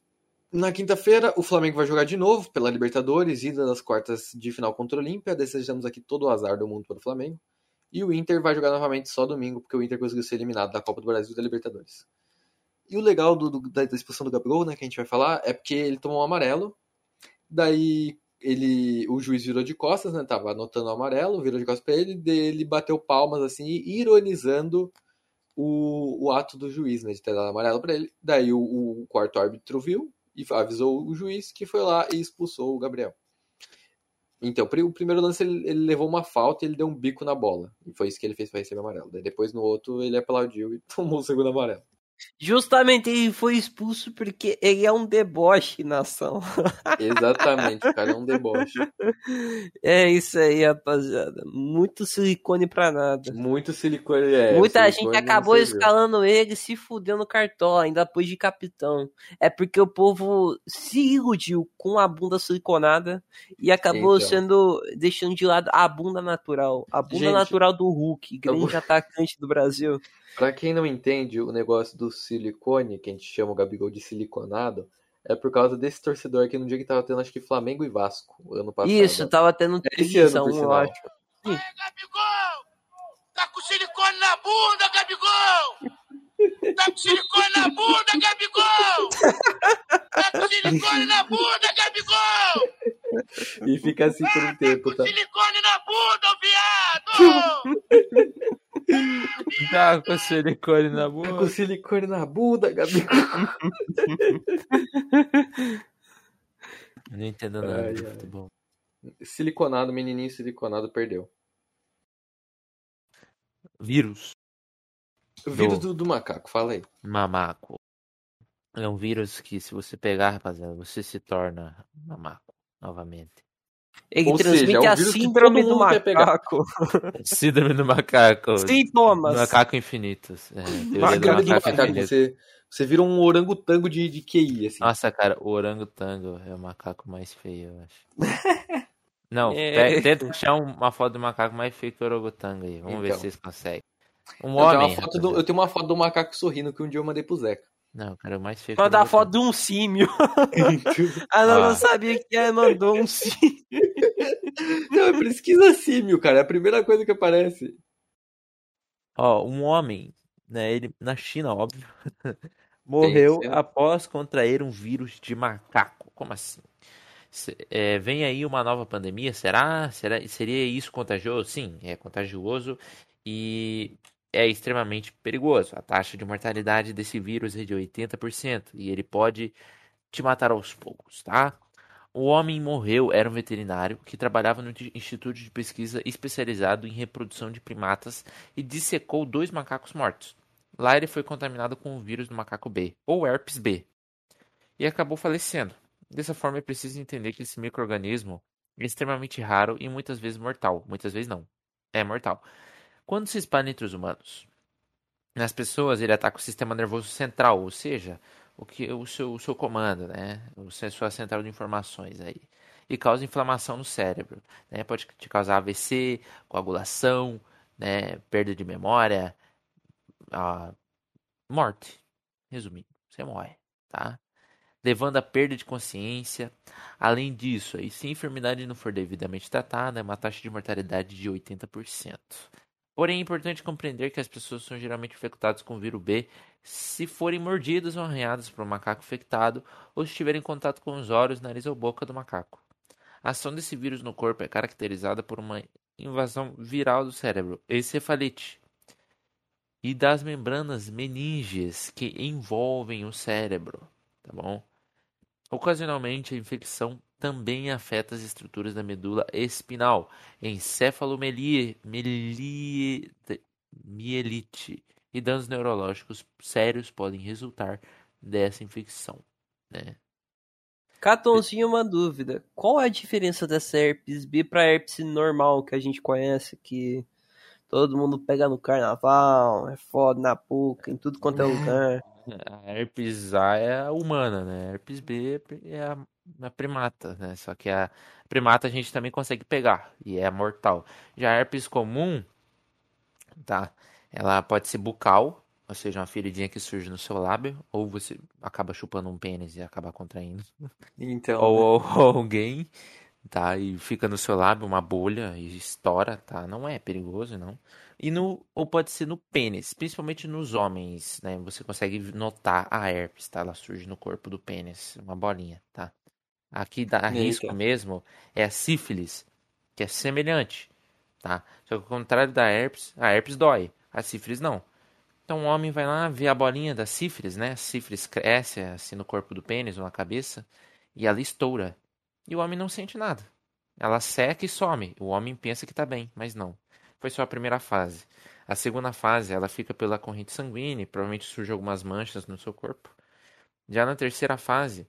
Na quinta-feira, o Flamengo vai jogar de novo pela Libertadores, ida das quartas de final contra o Olímpia. Desejamos aqui todo o azar do mundo para o Flamengo. E o Inter vai jogar novamente só domingo, porque o Inter conseguiu ser eliminado da Copa do Brasil e da Libertadores. E o legal do, do- da, expulsão do Gabigol, né, que a gente vai falar, é porque ele tomou um amarelo. Daí ele, o juiz virou de costas, né, tava anotando o amarelo, virou de costas para ele, ele bateu palmas assim, ironizando o, o ato do juiz, né, de ter dado amarelo para ele. Daí o, o quarto árbitro viu e avisou o juiz que foi lá e expulsou o Gabriel. Então, o primeiro lance ele, ele levou uma falta e ele deu um bico na bola. E foi isso que ele fez para receber amarelo. Daí depois no outro ele aplaudiu e tomou o segundo amarelo. Justamente ele foi expulso porque ele é um deboche, nação. Exatamente, o cara é um deboche. É isso aí, rapaziada. Muito silicone pra nada. Muito silicone. É, Muita o gente silicone acabou escalando ele e se fudeu no cartola, ainda pôs de capitão. É porque o povo se iludiu com a bunda siliconada e acabou Então. sendo deixando de lado a bunda natural. A bunda Gente, natural do Hulk, eu grande atacante do Brasil. Pra quem não entende o negócio do silicone, que a gente chama o Gabigol de siliconado, é por causa desse torcedor aqui no dia que tava tendo, acho que Flamengo e Vasco, ano passado. Isso, tava tendo É esse ano, televisão, por eu sinal. acho. Gabigol! Tá com silicone na bunda, Gabigol! Tá com silicone na bunda, Gabigol! Tá com silicone na bunda, Gabigol! E fica assim por um tempo, tá? Silicone na bunda, viado! Tá com silicone na Tá com silicone na bunda, Gabigol. Não entendo nada Ai, de ai. futebol. Siliconado, menininho siliconado perdeu. Vírus. O vírus do, do macaco, fala aí. Mamaco. É um vírus que se você pegar, rapaziada, você se torna mamaco novamente. Ele Ou transmite seja, é um a vírus que síndrome todo do macaco. Síndrome do macaco. Sintomas. Macaco infinitos. É, Macaco do macaco infinito. você, você vira um orangotango de, de QI, assim. Nossa, cara, o orangotango é o macaco mais feio, eu acho. Não, É. te- tenta achar um- uma foto do macaco mais feio que o orangotango aí. Vamos ver Então. se vocês conseguem. Um eu, tenho homem. uma foto do, eu tenho uma foto do macaco sorrindo que um dia eu mandei pro Zeca. Não, cara, o mais feio Mandar a foto de um símio. Ah, não, Ah. não sabia que ela mandou um símio. Não, pesquisa símio, cara. É a primeira coisa que aparece. Ó, um homem, né, ele, na China, óbvio, morreu após contrair um vírus de macaco. Como assim? É, vem aí uma nova pandemia, será? será? Seria isso contagioso? Sim, é contagioso e é extremamente perigoso. A taxa de mortalidade desse vírus é de 80% e ele pode te matar aos poucos, tá? O homem morreu, era um veterinário que trabalhava no Instituto de Pesquisa especializado em reprodução de primatas e dissecou dois macacos mortos. Lá ele foi contaminado com o vírus do macaco B, ou herpes B, e acabou falecendo. Dessa forma, é preciso entender que esse microorganismo é extremamente raro e muitas vezes mortal. Muitas vezes não. É mortal. Quando se espalha entre os humanos, nas pessoas ele ataca o sistema nervoso central, ou seja, o que o seu, o seu comando, né? O sua central de informações aí. E causa inflamação no cérebro, né? Pode te causar AVC, coagulação, né? Perda de memória, a morte. Resumindo, você morre, tá? Levando à perda de consciência. Além disso, aí, se a enfermidade não for devidamente tratada, é uma taxa de mortalidade de 80%. Porém, é importante compreender que as pessoas são geralmente infectadas com o vírus B se forem mordidas ou arranhadas por um macaco infectado ou se estiverem em contato com os olhos, nariz ou boca do macaco. A ação desse vírus no corpo é caracterizada por uma invasão viral do cérebro, encefalite, e das membranas meníngeas que envolvem o cérebro, tá bom? Ocasionalmente, a infecção também afeta as estruturas da medula espinal, encefalomielite e danos neurológicos sérios podem resultar dessa infecção, né? Catonzinho, uma dúvida. Qual é a diferença dessa herpes B pra herpes normal que a gente conhece, que todo mundo pega no carnaval, é foda na boca, em tudo quanto é lugar? A herpes A é a humana, né? A herpes B é a, a primata, né? Só que a primata a gente também consegue pegar e é mortal. Já a herpes comum, tá? Ela pode ser bucal, ou seja, uma feridinha que surge no seu lábio, ou você acaba chupando um pênis e acaba contraindo. Então, Ou, ou- ou alguém, tá? E fica no seu lábio uma bolha e estoura, tá? Não é perigoso, não. E no, ou pode ser no pênis, principalmente nos homens, né? Você consegue notar a herpes, tá? Ela surge no corpo do pênis, uma bolinha, tá? Aqui dá Eita. risco mesmo é a sífilis, que é semelhante, tá? Só que ao contrário da herpes, a herpes dói, a sífilis não. Então o homem vai lá ver a bolinha da sífilis, né? A sífilis cresce assim no corpo do pênis ou na cabeça e ela estoura. E o homem não sente nada. Ela seca e some. O homem pensa que tá bem, mas não. Foi só a primeira fase. A segunda fase, ela fica pela corrente sanguínea, provavelmente surge algumas manchas no seu corpo. Já na terceira fase,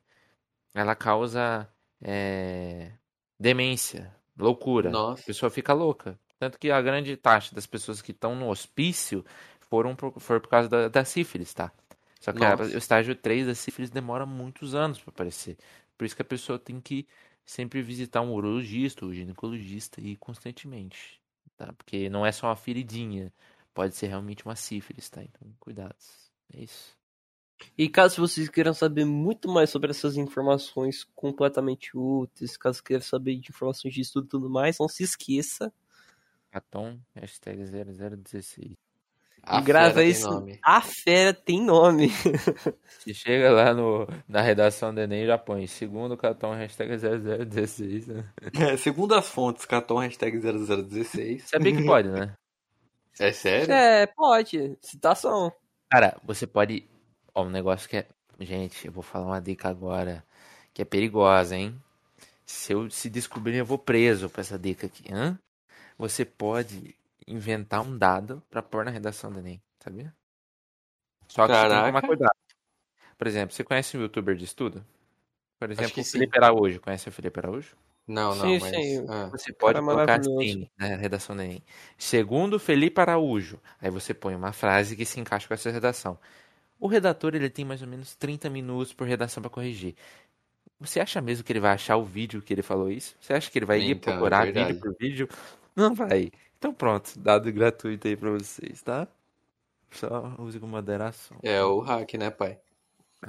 ela causa é, demência, loucura. Nossa. A pessoa fica louca. Tanto que a grande taxa das pessoas que estão no hospício foram por, foi por causa da, da sífilis, tá? Só que a- o estágio 3 da sífilis demora muitos anos para aparecer. Por isso que a pessoa tem que sempre visitar um urologista ou ginecologista e constantemente, tá? Porque não é só uma feridinha, pode ser realmente uma sífilis, tá? Então, cuidados. É isso. E caso vocês queiram saber muito mais sobre essas informações completamente úteis, caso queiram saber de informações de estudo e tudo mais, não se esqueça. Atom, hashtag 0016. A e grava fera tem isso. nome. A fera tem nome. Se chega lá no, na redação do Enem, já põe segundo Catom, hashtag 0016. né? É, segundo as fontes, Caton hashtag 0016. Sabia que pode, né? É sério? É, pode. Citação. Cara, você pode. Ó, um negócio que é. Gente, eu vou falar uma dica agora que é perigosa, hein? Se eu se descobrir, eu vou preso pra essa dica aqui. Hã? Você pode inventar um dado pra pôr na redação do Enem, sabia? Só que você tem que tomar Caraca. cuidado. Por exemplo, você conhece um youtuber de estudo? Por exemplo, o sim. Felipe Araújo. Conhece o Felipe Araújo? Não, não, Sim, mas. sim. ah. Você pode colocar assim na redação do Enem. Segundo Felipe Araújo. Aí você põe uma frase que se encaixa com essa redação. O redator ele tem mais ou menos 30 minutos por redação para corrigir. Você acha mesmo que ele vai achar o vídeo que ele falou isso? Você acha que ele vai ir Então, é procurar verdade. vídeo por vídeo? Não vai. Então pronto, dado gratuito aí pra vocês, tá? Só use com moderação. É o hack, né, pai?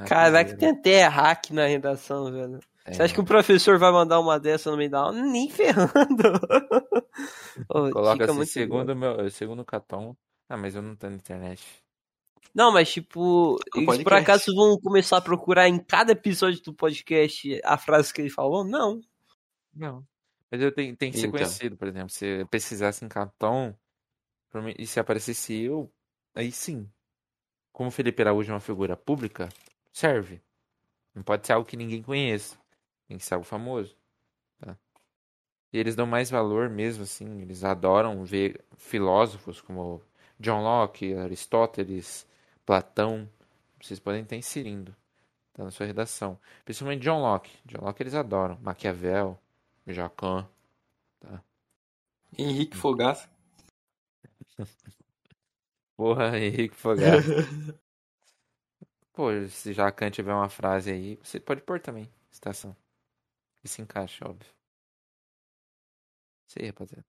Caraca, que tem até hack na redação, velho. É. Você acha que o professor vai mandar uma dessa no meio da aula? Nem ferrando. Ô, Coloca assim, muito segundo, meu, segundo Caton. Ah, mas eu não tô na internet. Não, mas tipo, eles por acaso vão começar a procurar em cada episódio do podcast a frase que ele falou? Não. Não. Mas eu tenho, tem que ser Então. conhecido, por exemplo. Se pesquisasse em mim- e se aparecesse eu, aí sim. Como o Felipe Araújo é uma figura pública, serve. Não pode ser algo que ninguém conheça. Tem que ser algo famoso. tá? E eles dão mais valor mesmo, assim. Eles adoram ver filósofos como John Locke, Aristóteles, Platão. Vocês podem estar inserindo tá, na sua redação. Principalmente John Locke. John Locke eles adoram. Maquiavel, Jacan. Henrique Fogaça. Porra, Henrique Fogaça. Pô, se Jacan tiver uma frase aí, você pode pôr também. Estação. E se encaixa, óbvio. Sei, rapaziada.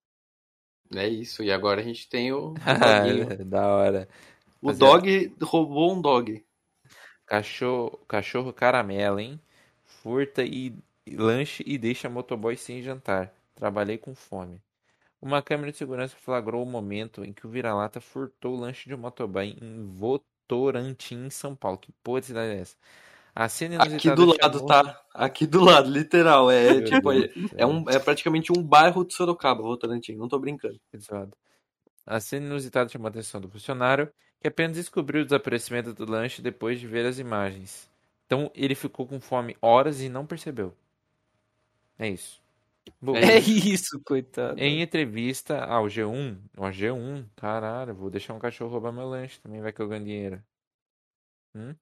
É isso. E agora a gente tem o da hora. O rapaziada. dog roubou um dog. Cachorro, cachorro caramelo, hein? Furta e lanche e deixa motoboy sem jantar. Trabalhei com fome. Uma câmera de segurança flagrou o momento em que o vira-lata furtou o lanche de um motoboy em Votorantim, em São Paulo. Que porra de cidade é essa? A cena Aqui do lado, chamou- tá? Aqui do lado, literal. É Meu tipo, Deus é, do céu. é, um, é praticamente um bairro de Sorocaba, Votorantim. Não tô brincando. Zoado. A cena inusitada chamou a atenção do funcionário, que apenas descobriu o desaparecimento do lanche depois de ver as imagens. Então ele ficou com fome horas e não percebeu. É isso. Bom, É isso, coitado. Em entrevista ao G1, ao G1, caralho, vou deixar um cachorro roubar meu lanche também, vai que eu ganho dinheiro. Hum?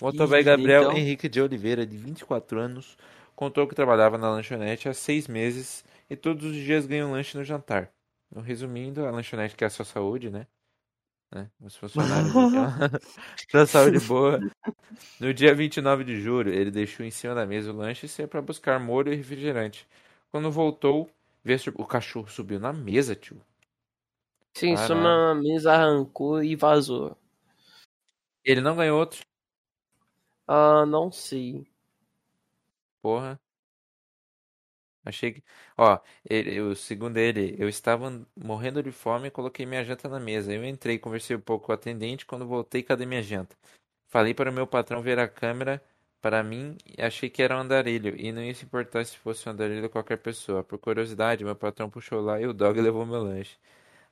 O motoboy Gabriel então? Henrique de Oliveira, de 24 anos, contou que trabalhava na lanchonete há seis meses e todos os dias ganha um lanche no jantar. Então, resumindo, a lanchonete que é a sua saúde, né? Né? Os funcionários da saúde boa. No dia 29 de julho, ele deixou em cima da mesa o lanche e saiu para buscar molho e refrigerante. Quando voltou, o cachorro subiu na mesa, tio. Sim, Caralho. na mesa arrancou e vazou. Ele não ganhou outro. Ah, não sei. Porra. Achei que. Ó, ele, o segundo ele, eu estava morrendo de fome e coloquei minha janta na mesa. Eu entrei, conversei um pouco com o atendente. Quando voltei, cadê minha janta? Falei para o meu patrão ver a câmera para mim e achei que era um andarilho. E não ia se importar se fosse um andarilho qualquer pessoa. Por curiosidade, meu patrão puxou lá e o dog levou meu lanche.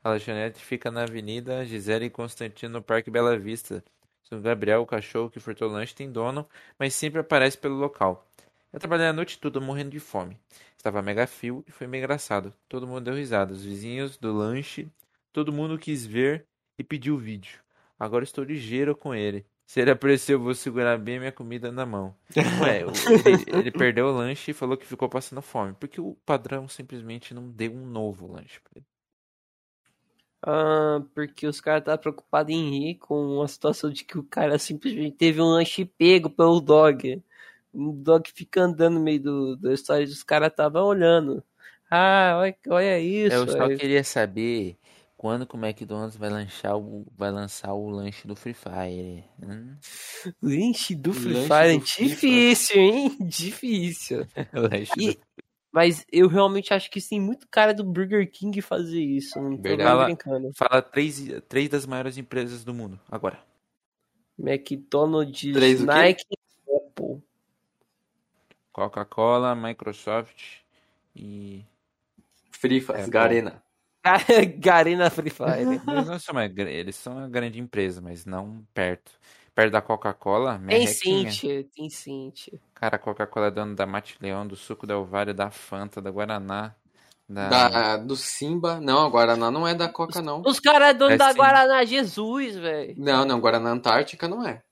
A lanchonete fica na Avenida Gisele e Constantino, no Parque Bela Vista. O Gabriel, o cachorro que furtou o lanche, tem dono, mas sempre aparece pelo local. Eu trabalhei a noite toda morrendo de fome. Estava mega frio e foi meio engraçado. Todo mundo deu risada. Os vizinhos do lanche, todo mundo quis ver e pediu o vídeo. Agora estou ligeiro com ele. Se ele aparecer, eu vou segurar bem minha comida na mão. Ué, ele, ele perdeu o lanche e falou que ficou passando fome. Porque o padrão simplesmente não deu um novo lanche pra ele. Ah, porque os caras tá preocupados em rir com a situação de que o cara simplesmente teve um lanche pego pelo dog. O dog fica andando no meio do, da história e os caras estavam olhando. Ah, olha, olha isso. Eu só aí- queria saber quando que o McDonald's vai lançar o, vai lançar o lanche do Free Fire. Hum? Lanche do Free Lanche Fire do FIFA. difícil, hein? Difícil. Do E- mas eu realmente acho que tem muito cara do Burger King fazer isso. Não tô nem Verdade. brincando. Fala três, três das maiores empresas do mundo. Agora. McDonald's, Três? Nike e Apple. Coca-Cola, Microsoft e. Free Fire, É, Garena. Garena Free Fire. Eles não são uma, eles são uma grande empresa, mas não perto. Perto da Coca-Cola, Tem merrequinha. sim, tia, tem sim, tia. Cara, a Coca-Cola é dona da Mate Leão, do suco da Ovário, da Fanta, da Guaraná, da. Da, do Simba. Não, a Guaraná não é da Coca, não. Os caras é dono É da sim. Guaraná Jesus, velho. Não, não, Guaraná Antártica não é.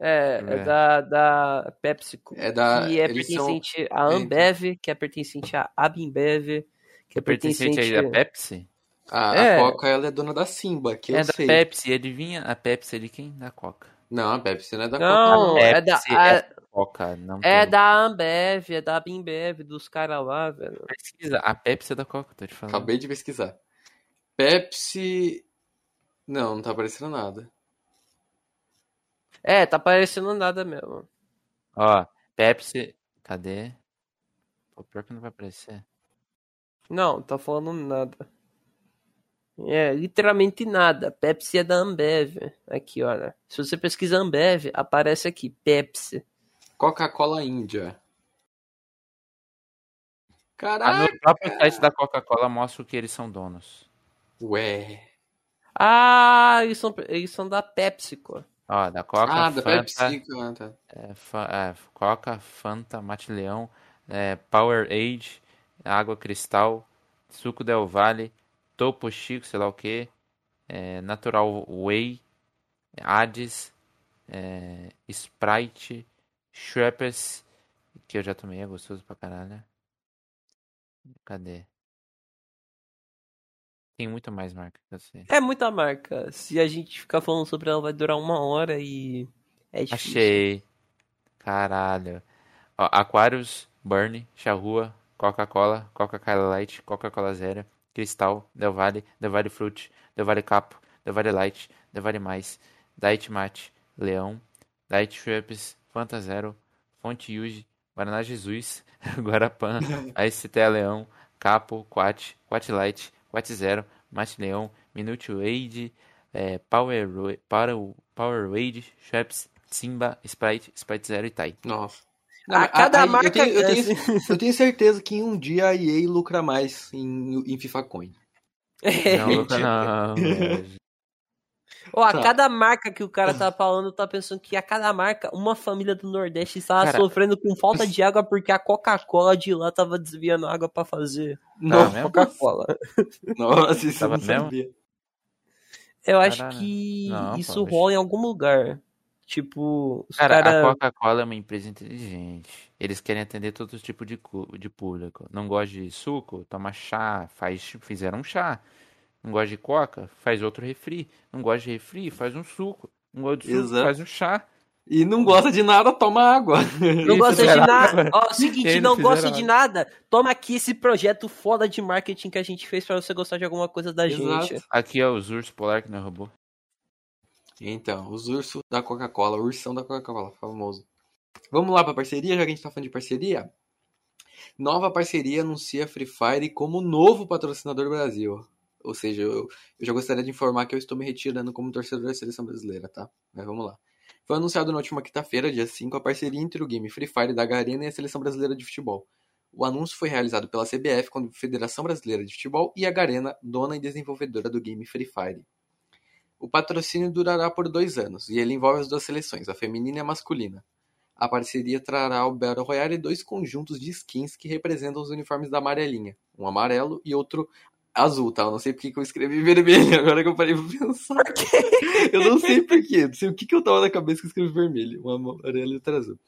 É, é É. da, da PepsiCo. É da- que é eles são- pertencente à Ambev, que é pertencente à Abimbev, que é Pertencente pertencente... aí da Pepsi? A, É. a Coca ela é dona da Simba, que é eu da sei. Pepsi, adivinha? A Pepsi é de quem? Da Coca. Não, a Pepsi não é da Coca. Não, é da, Pepsi a- é Coca, não é tem- da Ambev, é da Abimbev, dos caras lá, velho. Pesquisa, a Pepsi é da Coca, tô te falando. Acabei de pesquisar. Pepsi. Não, não tá aparecendo nada. É, tá parecendo nada mesmo. Ó, Pepsi, cadê? Pô, pior que não vai aparecer. Não, tá falando nada. É, literalmente nada. Pepsi é da Ambev. Aqui, olha. Se você pesquisa Ambev, aparece aqui, Pepsi. Coca-Cola Índia. Ah, Caraca! no próprio site da Coca-Cola mostra o que eles são donos. Ué. Ah, eles são, eles são da PepsiCo. Ó, da Coca, Ah, da Fanta, Pepsi. Ah, tá. é, fa- é, Coca, Fanta, Mate Leão, é, Powerade, Água Cristal, Suco Del Valle, Topo Chico, sei lá o que, Natural Whey, Hades, é, Sprite, Schweppes, que eu já tomei, é gostoso pra caralho. Cadê? Tem muito mais marca que eu sei. É muita marca. Se a gente ficar falando sobre ela, vai durar uma hora e. É difícil. Achei. Caralho. Ó, Aquarius, Burn, Charrua, Coca-Cola, Coca-Cola Light, Coca-Cola Zero, Cristal, Del Valle, Del Valle Fruit, Del Valle Capo, Del Valle Light, Del Valle Mais, Diet Mate, Leão, Diet Schweppes, Fanta Zero, Fonte Yuji, Guaraná Jesus, Guarapã, AST Leão, Capo, Quat, Quat Light, Quat Zero, Mate Leão, Minute Wade, é, Power, Power, Powerade, Schweppes, Simba, Sprite, Sprite Zero e Tai. Nossa. A mas cada eu marca- tenho- eu, tenho, eu tenho certeza que em um dia a EA lucra mais em, em FIFA Coin. Não, Luca, não. Ó, a Tá. cada marca que o cara tá falando, tá pensando que a cada marca, uma família do Nordeste estava Cara- sofrendo com falta de água porque a Coca-Cola de lá tava desviando água pra fazer Não, mesmo? Coca-Cola. nossa, isso eu Tava não mesmo? sabia. Eu acho Caralho. que Não, pô, isso mas- rola em algum lugar. Tipo, os Cara, caras. a Coca-Cola é uma empresa inteligente. Eles querem atender todo tipo de, cu- de público. Não gosta de suco? Toma chá. Faz, fizeram um chá. Não gosta de coca? Faz outro refri. Não gosta de refri? Faz um suco. Não gosta de suco? Exato. Faz um chá. E não gosta de nada, toma água. Não gosta de nada. Ó, seguinte, Eles não gosta de nada. Toma aqui esse projeto foda de marketing que a gente fez pra você gostar de alguma coisa da gente. Exato. Aqui é os ursos polar que não é robô. Então, os ursos da Coca-Cola, o ursão da Coca-Cola, famoso. Vamos lá pra parceria, já que a gente tá falando de parceria. Nova parceria anuncia Free Fire como novo patrocinador do Brasil. Ou seja, eu, eu já gostaria de informar que eu estou me retirando como torcedor da seleção brasileira, tá? Mas vamos lá. Foi anunciado na última quinta-feira, dia 5, a parceria entre o game Free Fire da Garena e a seleção brasileira de futebol. O anúncio foi realizado pela CBF, Confederação Brasileira de Futebol, e a Garena, dona e desenvolvedora do game Free Fire. O patrocínio durará por dois anos e ele envolve as duas seleções, a feminina e a masculina. A parceria trará ao Battle Royale dois conjuntos de skins que representam os uniformes da amarelinha, um amarelo e outro azul, tá? Eu não sei porque que eu escrevi vermelho, agora que eu parei pra pensar. eu não sei porquê, não sei o que, que eu tava na cabeça que eu escrevi vermelho, um amarelo e outro azul.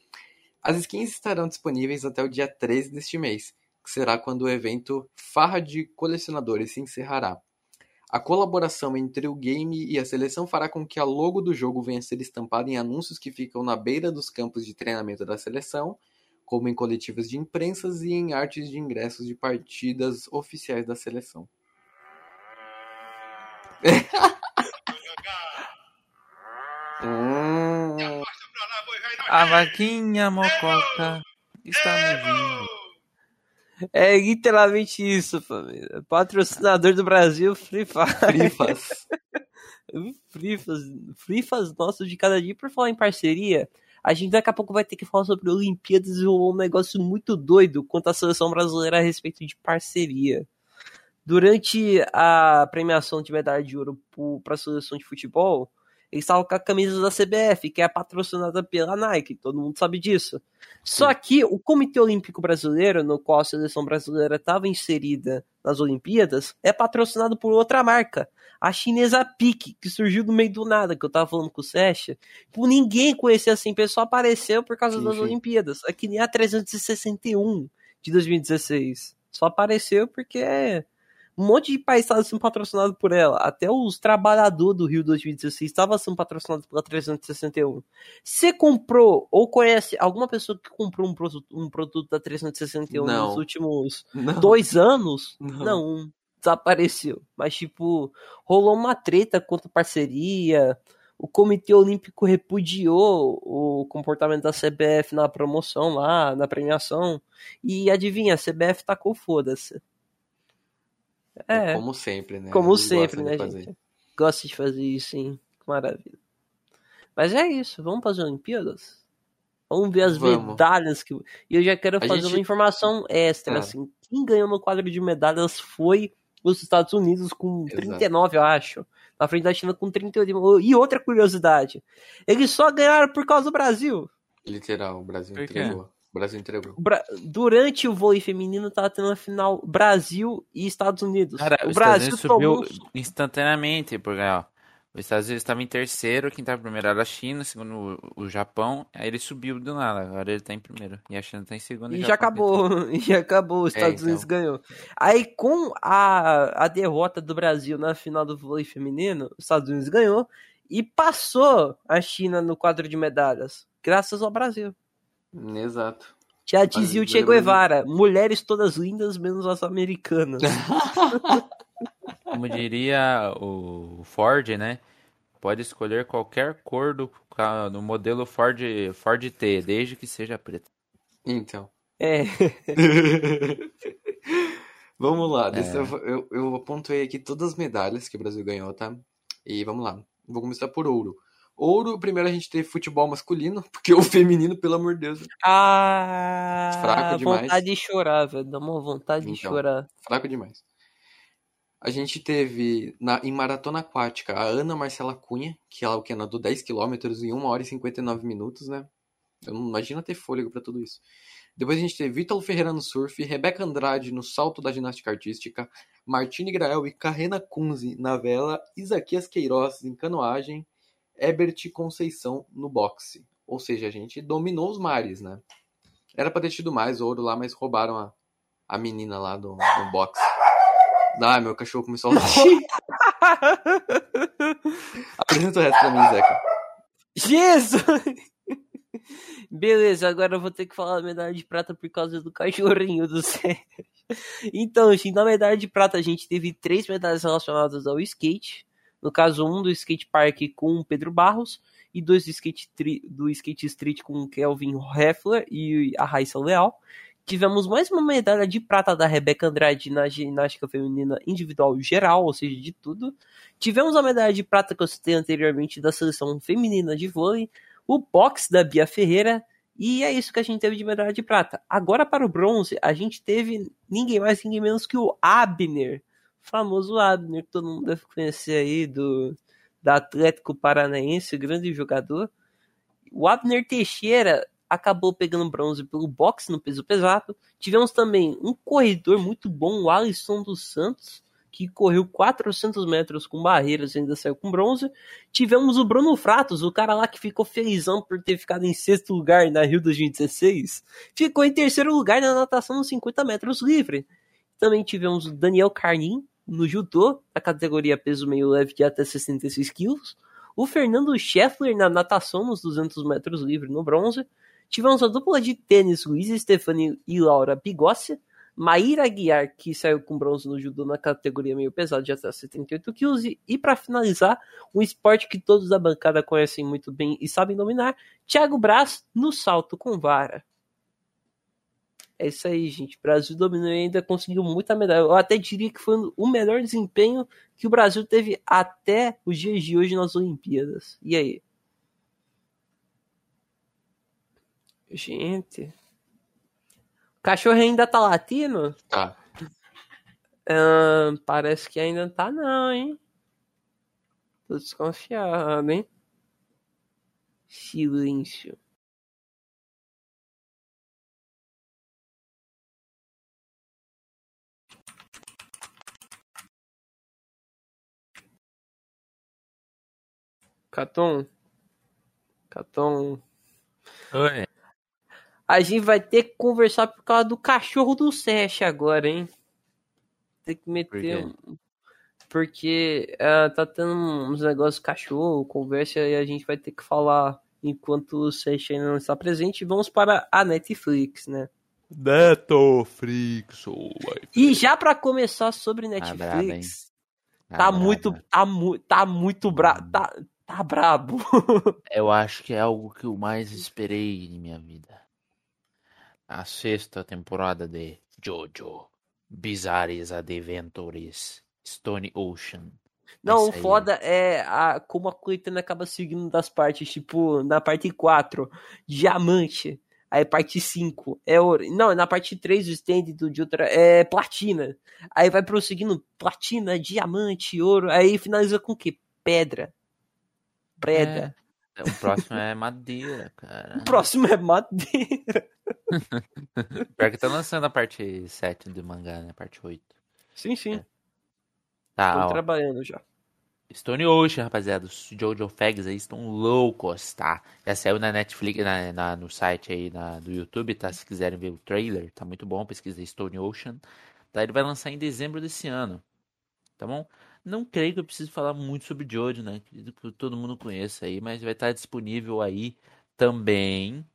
As skins estarão disponíveis até o dia 13 deste mês, que será quando o evento Farra de Colecionadores se encerrará. A colaboração entre o game e a seleção fará com que a logo do jogo venha a ser estampada em anúncios que ficam na beira dos campos de treinamento da seleção, como em coletivas de imprensas e em artes de ingressos de partidas oficiais da seleção. Hum, A vaquinha mococa está mugindo. É literalmente isso, família. Patrocinador do Brasil, Free Fire. frifas. Frifas, frifas nossos de cada dia. Por falar em parceria, a gente daqui a pouco vai ter que falar sobre Olimpíadas e um negócio muito doido quanto à seleção brasileira a respeito de parceria. Durante a premiação de medalha de ouro para a seleção de futebol, Eles estavam com a camisa da CBF, que é patrocinada pela Nike, todo mundo sabe disso. Só que o Comitê Olímpico Brasileiro, no qual a seleção brasileira estava inserida nas Olimpíadas, é patrocinado por outra marca, a chinesa PIC, que surgiu do meio do nada, que eu tava falando com o Secha. Por ninguém conhecer assim, só apareceu por causa Sim, das sim. Olimpíadas. Aqui nem a 361 de 2016. Só apareceu porque um monte de país estava sendo patrocinado por ela. Até os trabalhadores do Rio 2016 estavam sendo patrocinados pela 361. Você comprou ou conhece alguma pessoa que comprou um produto, um produto da 361 Não. nos últimos Não. dois anos? Não. Não, desapareceu. Mas, tipo, rolou uma treta contra a parceria. O Comitê Olímpico repudiou o comportamento da CBF na promoção lá, na premiação. E adivinha, a CBF tacou foda-se. É, como, Como sempre, né? Eles sempre, né, de fazer. gente? Gosta de fazer isso, hein? Que Maravilha. Mas é isso, vamos para as Olimpíadas? Vamos ver as Vamos. medalhas que. E eu já quero A fazer gente- uma informação extra, Ah. assim. Quem ganhou no quadro de medalhas foi os Estados Unidos com Exato. 39, eu acho. Na frente da China com 38. E outra curiosidade: eles só ganharam por causa do Brasil. Literal, o Brasil entregou. O Brasil entregou. Bra- Durante o vôlei feminino tava tendo a final Brasil e Estados Unidos. Cara, o Brasil tomou. subiu instantaneamente, porque ó, os Estados Unidos estava em terceiro, quem estava em primeiro era a China, segundo o, o Japão, aí ele subiu do nada, agora ele tá em primeiro. E a China tá em segundo. E o já tá acabou, e já acabou, os É, Estados então. Unidos ganhou. Aí com a, a derrota do Brasil na final do vôlei feminino, os Estados Unidos ganhou e passou a China no quadro de medalhas, graças ao Brasil. Exato. Já dizia o Che Guevara, mulheres todas lindas, menos as americanas. Como diria o Ford, né? Pode escolher qualquer cor do, modelo Ford, Ford T, desde que seja preta. Então. É, Vamos lá. É. Eu, eu, eu apontei aqui todas as medalhas que o Brasil ganhou, tá? E vamos lá. Vou começar por ouro. Ouro, primeiro a gente teve futebol masculino, porque o feminino, pelo amor de Deus, ah, Fraco demais. vontade de chorar, velho, dá uma vontade de Então. chorar. fraco demais. A gente teve na, em maratona aquática a Ana Marcela Cunha, que ela o que nadou 10 km em 1 hora e 59 minutos, né? Eu não imagino ter fôlego pra tudo isso. Depois a gente teve Ítalo Ferreira no surf, Rebeca Andrade no salto da ginástica artística, Martine Grael e Carrena Kunze na vela, Isaquias Queiroz em canoagem, Ebert Conceição no boxe. Ou seja, a gente dominou os mares, né? Era pra ter tido mais ouro lá, mas roubaram a, a menina lá do, do boxe. Ah, meu cachorro começou a latir. Apresenta o resto pra mim, Zeca. Jesus! Beleza, agora eu vou ter que falar da medalha de prata por causa do cachorrinho do Sérgio. Então, gente, na medalha de prata a gente teve três medalhas relacionadas ao skate. No caso, um do skate park com o Pedro Barros e dois do skate, tri- do skate street com o Kelvin Heffler e a Raíssa Leal. Tivemos mais uma medalha de prata da Rebeca Andrade na ginástica feminina individual geral, ou seja, de tudo. Tivemos a medalha de prata que eu citei anteriormente da seleção feminina de vôlei, o boxe da Bia Ferreira, e é isso que a gente teve de medalha de prata. Agora para o bronze, a gente teve ninguém mais, ninguém menos que o Abner, famoso Abner, que todo mundo deve conhecer aí, do, da Atlético Paranaense, grande jogador. O Abner Teixeira acabou pegando bronze pelo boxe no peso pesado. Tivemos também um corredor muito bom, o Alisson dos Santos, que correu 400 metros com barreiras e ainda saiu com bronze. Tivemos o Bruno Fratos, o cara lá que ficou felizão por ter ficado em sexto lugar na Rio 2016. Ficou em terceiro lugar na natação nos 50 metros livre. Também tivemos o Daniel Carnin no judô, na categoria peso meio leve de até 66 quilos. O Fernando Scheffler na natação nos 200 metros livre no bronze. Tivemos a dupla de tênis Luiz Stefani e Laura Pigossi. Maíra Aguiar, que saiu com bronze no judô na categoria meio pesado de até 78 quilos. E para finalizar, um esporte que todos da bancada conhecem muito bem e sabem dominar, Thiago Braz no salto com vara. É isso aí, gente. O Brasil dominou e ainda conseguiu muita medalha. Eu até diria que foi o melhor desempenho que o Brasil teve até os dias de hoje nas Olimpíadas. E aí? Gente. O cachorro ainda tá latindo? Tá. Parece que ainda tá não, hein? Tô desconfiado, hein? Silêncio. Caton. Caton. Oi. A gente vai ter que conversar por causa do cachorro do Sesh agora, hein? Tem que meter. um- Porque ah, tá tendo uns negócios cachorro, conversa, e a gente vai ter que falar enquanto o Sesh ainda não está presente. Vamos para a Netflix, né? Netflix. E já pra começar sobre Tá braba, hein? Netflix, tá, muito, tá, mu tá muito bra... Tá, tá brabo. Eu acho que é algo que eu mais esperei em minha vida. A sexta temporada de Jojo Bizarre Adventures Stone Ocean. Não, o foda é a, como a coletânea acaba seguindo das partes, tipo, na parte 4, diamante. Aí parte 5 é ouro. Não, na parte 3 o stand do de outra é platina. Aí vai prosseguindo platina, diamante, ouro. Aí finaliza com o quê? Pedra. Pedra. É, o próximo é madeira, cara. O próximo é madeira. Pior que tá lançando a parte 7 do mangá, né? Parte 8. Sim, sim. Tá, Tô ó. trabalhando já. Stone Ocean, rapaziada. Os Jojo Fags aí estão loucos, tá? Já saiu na Netflix, na, na- no site aí na- do YouTube, tá? Se quiserem ver o trailer, tá muito bom. Pesquisa Stone Ocean. Tá? Ele vai lançar em dezembro desse ano. Tá bom? Não creio que eu preciso falar muito sobre Jojo, né? Acredito que todo mundo conheça aí, mas vai estar disponível aí também.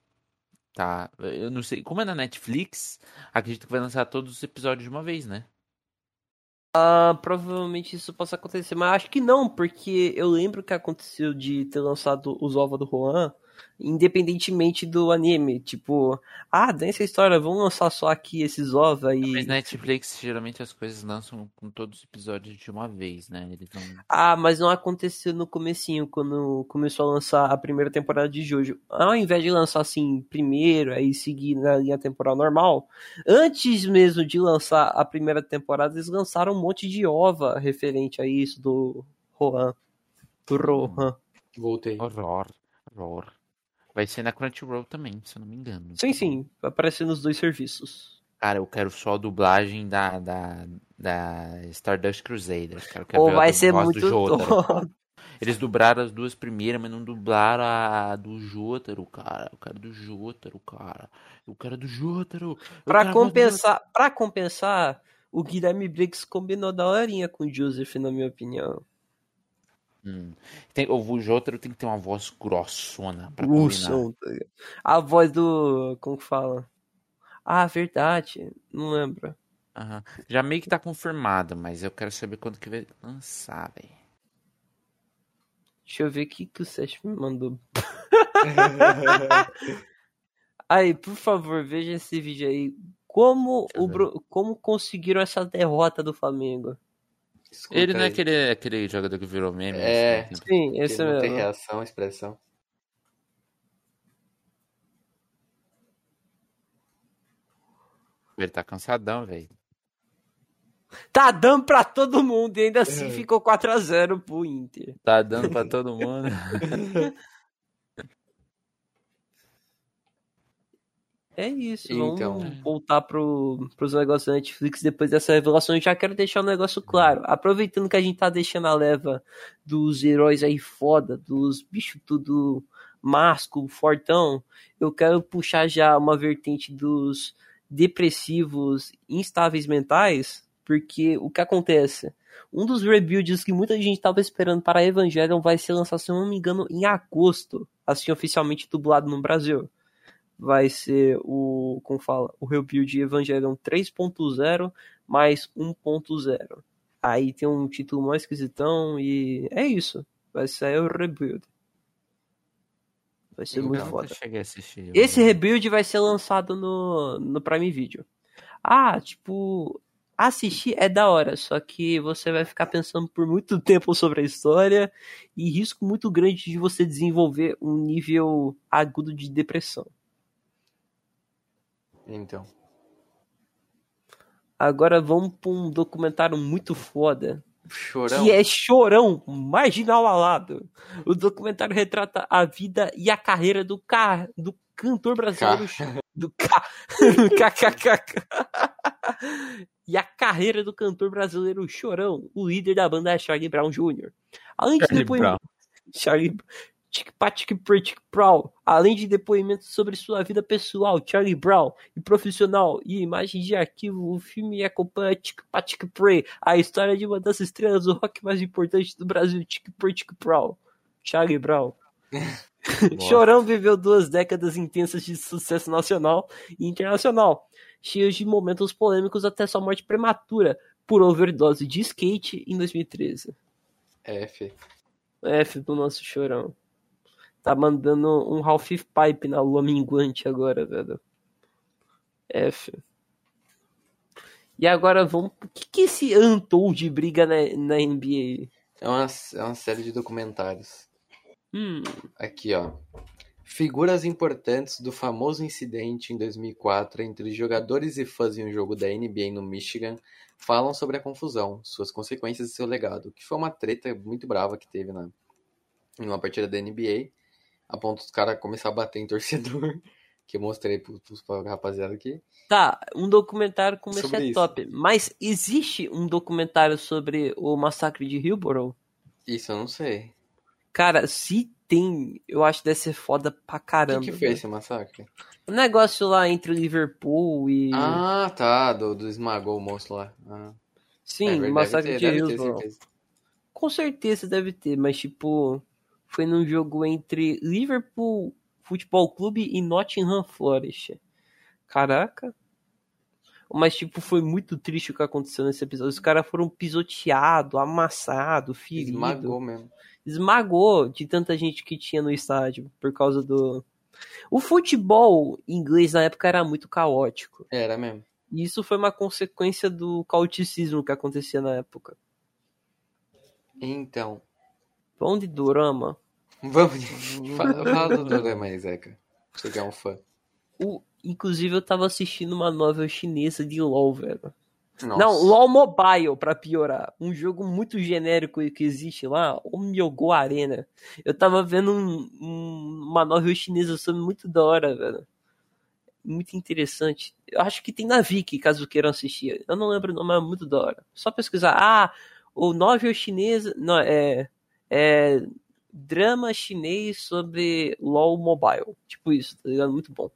Tá? Eu não sei. Como é na Netflix, acredito que vai lançar todos os episódios de uma vez, né? Ah, provavelmente isso possa acontecer, mas acho que não, porque eu lembro que aconteceu de ter lançado os ovos do Juan, independentemente do anime. Tipo, ah, dessa história, vamos lançar só aqui esses ovos aí. Mas Netflix, geralmente as coisas lançam com todos os episódios de uma vez, né? Eles não. Ah, mas não aconteceu no comecinho, quando começou a lançar a primeira temporada de Jojo. Ao invés de lançar assim primeiro, aí seguir na linha temporal normal, antes mesmo de lançar a primeira temporada, eles lançaram um monte de ova referente a isso do Rohan. Do Rohan. Voltei. Horror, horror. Vai ser na Crunchyroll também, se eu não me engano. Sim, sim, vai aparecer nos dois serviços. Cara, eu quero só a dublagem da, da, da Stardust Crusaders. Cara. Ou vai ser muito do. Eles dublaram as duas primeiras, mas não dublaram a do Jotaro, cara. Eu quero do Jotaro, cara. Eu quero do Jotaro. Pra do compensar, pra compensar, o Guilherme Briggs combinou da horinha com o Joseph, na minha opinião. Hum. Tem, o Jotaro tem que ter uma voz grossona pra combinar. Tá? A voz do. Como que fala? Ah, verdade. Não lembro. Aham. Já meio que tá confirmado, mas eu quero saber quando que vai lançar, velho. Deixa eu ver o que, que o Seth me mandou. Aí, por favor, veja esse vídeo aí. Como, o como conseguiram essa derrota do Flamengo? Escuta Ele não é aquele, aquele jogador que virou meme? É. assim, tipo, Sim, esse não tem reação, expressão. Ele tá cansadão, velho. Tá dando pra todo mundo e ainda assim É. ficou 4x0 pro Inter. Tá dando pra todo mundo. É isso, Então. vamos voltar pro, pros negócios da Netflix depois dessa revelação. Eu já quero deixar um negócio claro. Aproveitando que a gente tá deixando a leva dos heróis aí foda, dos bichos tudo masco, fortão, eu quero puxar já uma vertente dos depressivos, instáveis mentais, porque o que acontece? Um dos rebuilds que muita gente tava esperando para Evangelion vai ser lançado, se eu não me engano, em agosto, assim oficialmente dublado no Brasil vai ser o, como fala, o rebuild Evangelion 3.0 mais 1.0. Aí tem um título mais esquisitão e é isso. Vai sair o rebuild. Vai ser muito Eu foda. nunca cheguei a assistir. Esse rebuild vai ser lançado no, no Prime Video. Ah, tipo, assistir é da hora, só que você vai ficar pensando por muito tempo sobre a história e risco muito grande de você desenvolver um nível agudo de depressão. Então. Agora vamos pra um documentário muito foda. Chorão. que é Chorão, marginal alado. O documentário retrata a vida e a carreira do, ca... do cantor brasileiro. Do K. KKKK. e a carreira do cantor brasileiro Chorão, o líder da banda Charlie Brown Jr. Além de Charlie depoimentos. Charlie Prowl, além de depoimentos sobre sua vida pessoal, Charlie Brown, e profissional, e imagens de arquivo, o filme acompanha Tic Patic Pray, a história de uma das estrelas do rock mais importante do Brasil, Tic Pratic Prowl, Charlie Brown. Chorão viveu duas décadas intensas de sucesso nacional e internacional, cheios de momentos polêmicos até sua morte prematura por overdose de skate em 2013. F. F do nosso chorão. Tá mandando um Half Pipe na lua minguante agora, velho. F. E agora vamos. O que, que esse Untold briga na, na NBA? É uma, é uma série de documentários. Hum, Aqui, ó. Figuras importantes do famoso incidente em 2004 entre jogadores e fãs em um jogo da NBA no Michigan falam sobre a confusão, suas consequências e seu legado, que foi uma treta muito brava que teve na, em uma partida da NBA, a ponto dos caras começar a bater em torcedor, que eu mostrei pros, pros pra rapaziada aqui. tá, um documentário como esse é top. Mas existe um documentário sobre o massacre de Hillborough? Isso eu não sei. Cara, se tem, eu acho que deve ser foda pra O caramba. que, que foi velho. esse massacre? O negócio lá entre Liverpool e. Ah, tá, do, do esmagou o monstro lá. Ah, Sim, é, o massacre ter, de Hillsborough. Com certeza deve ter, mas tipo, foi num jogo entre Liverpool Futebol Clube e Nottingham Forest. Caraca. Mas, tipo, foi muito triste o que aconteceu nesse episódio. Os caras foram pisoteados, amassados, feridos. Esmagou mesmo. Esmagou de tanta gente que tinha no estádio por causa do. O futebol inglês na época era muito caótico. Era mesmo. E isso foi uma consequência do caoticismo que acontecia na época. Então, Vamos de dorama. vamos. Fala, fala do programa aí, Zeca. Você que é um fã. O, inclusive, eu tava assistindo uma novel chinesa de LOL, velho. Nossa. Não, LOL Mobile, pra piorar. Um jogo muito genérico que existe lá, o Myogo Arena. Eu tava vendo um- um- uma novel chinesa sobre muito da hora, velho. Muito interessante. Eu acho que tem na Viki, caso queiram assistir. Eu não lembro o nome, mas é muito da hora. Só pesquisar. Ah, o novel chinesa. Não, é. É. Drama chinês sobre LOL Mobile. Tipo isso, tá ligado? Muito bom.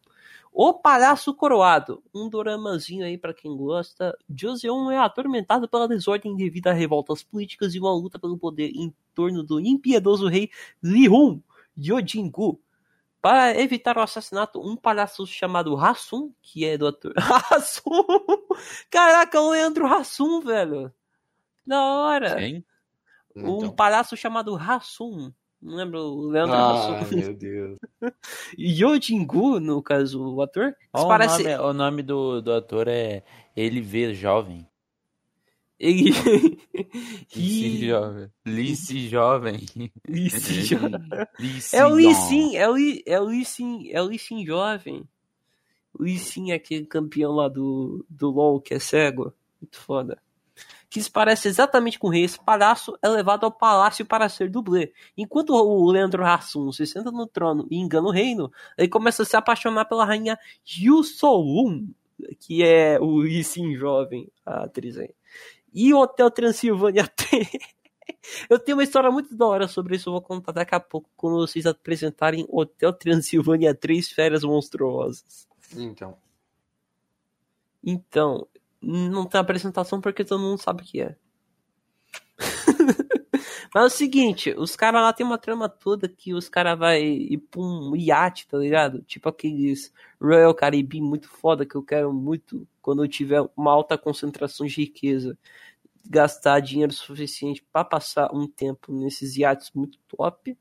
O Palhaço Coroado, um doramazinho aí pra quem gosta. Joseon é atormentado pela desordem devido a revoltas políticas e uma luta pelo poder em torno do impiedoso rei Li Hun Yojingu. Para evitar o assassinato, um palhaço chamado Hassum, que é do ator. Hassum! Caraca, o Leandro Hassum, velho. Da hora. Quem? Um Então. palhaço chamado Hassum. Não lembro o Leandro Ah, Hassum. meu Deus. Yojingu, no caso, o ator. Ó, parece... o, nome, o nome do, do ator é Ele Vê Jovem. Ele. Lice Jovem. Lice Jovem. Sin jovem. Lice É o. Sin, é o é o é o Lee Sin jovem. O Lee Sin é aquele campeão lá do, do LoL que é cego. Muito foda. Que se parece exatamente com o rei. Esse palhaço é levado ao palácio para ser dublê. Enquanto o Leandro Hassum se senta no trono e engana o reino, ele começa a se apaixonar pela rainha Yu que é o Sin jovem, a atriz aí. E o Hotel Transilvânia 3. Eu tenho uma história muito da hora sobre isso, eu vou contar daqui a pouco quando vocês apresentarem Hotel Transilvânia 3 Férias Monstruosas. Então. Então, não tem apresentação porque todo mundo sabe o que é. Mas é o seguinte, os caras lá tem uma trama toda que os caras vai ir pra um iate, tá ligado? Tipo aqueles Royal Caribbean muito foda que eu quero muito quando eu tiver uma alta concentração de riqueza. Gastar dinheiro suficiente pra passar um tempo nesses iates muito top.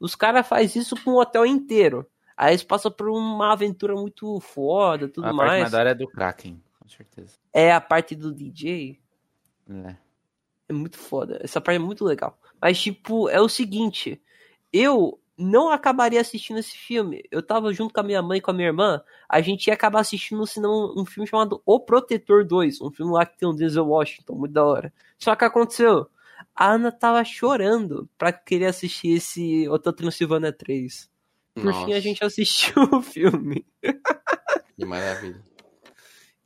Os caras fazem isso com o hotel inteiro. Aí eles passam por uma aventura muito foda, tudo A mais. da hora é do Kraken, com certeza. É a parte do DJ. É. É muito foda. Essa parte é muito legal. Mas, tipo, é o seguinte. Eu não acabaria assistindo esse filme. Eu tava junto com a minha mãe e com a minha irmã. A gente ia acabar assistindo cinema um filme chamado O Protetor 2. Um filme lá que tem o Denzel Washington. Muito da hora. Só que aconteceu. A Ana tava chorando pra querer assistir esse Hotel Transilvânia 3. Por fim, a Nossa, gente assistiu o filme. Que maravilha.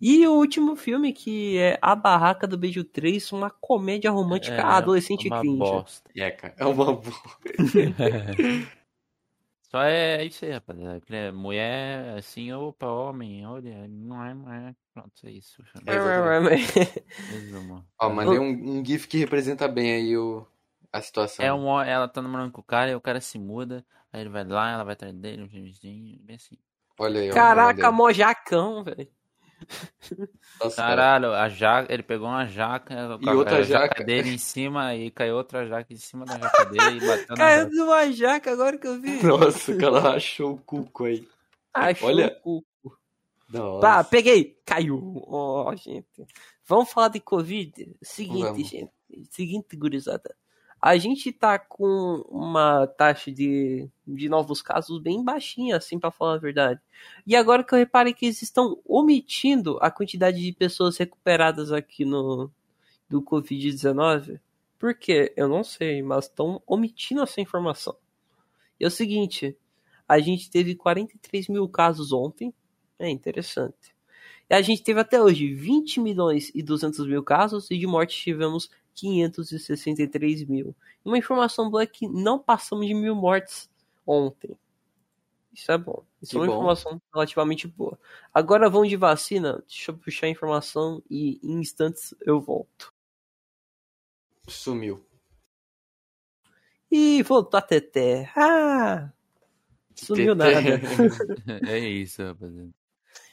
E o último filme, que é A Barraca do Beijo 3, uma comédia romântica É, adolescente uma cringe. bosta. É, cara. É uma boa. Só é isso aí, rapaziada. É Mulher, assim, opa, homem, olha, não é, não é. Pronto, é isso. Resumo. Ó, mandei um, um GIF que representa bem aí o, a situação. É um, ela tá namorando com o cara e o cara se muda, aí ele vai lá, ela vai atrás dele, um filmezinho, bem assim. Olha aí, ó. Caraca, mojacão, velho. Nossa, cara. Caralho, a jaca, ele pegou uma jaca, E outra a jaca. dele em cima e caiu outra jaca em cima da jaca dele e bateu Caiu jaca. numa jaca agora que eu vi. Nossa, o cara rachou o cuco aí. Achou Olha. o cu. Nossa. Tá, peguei. Caiu. Ó, gente. Vamos falar de Covid? Seguinte, Vamos. gente. Seguinte, gurizada. A gente tá com uma taxa de, de novos casos bem baixinha, assim, pra falar a verdade. E agora que eu reparei que eles estão omitindo a quantidade de pessoas recuperadas aqui no do Covid-19. Por quê? Eu não sei, mas estão omitindo essa informação. E é o seguinte, a gente teve 43 mil casos ontem, é interessante. E a gente teve até hoje 20 milhões e 200 mil casos e de morte tivemos 563 mil. Uma informação boa é que não passamos de mil mortes ontem. Isso é bom. Isso Que é uma bom. informação relativamente boa. Agora vamos de vacina. Deixa eu puxar a informação e em instantes eu volto. Sumiu. E voltou a Teté. Ah! Sumiu Teté. nada. É isso, rapaziada.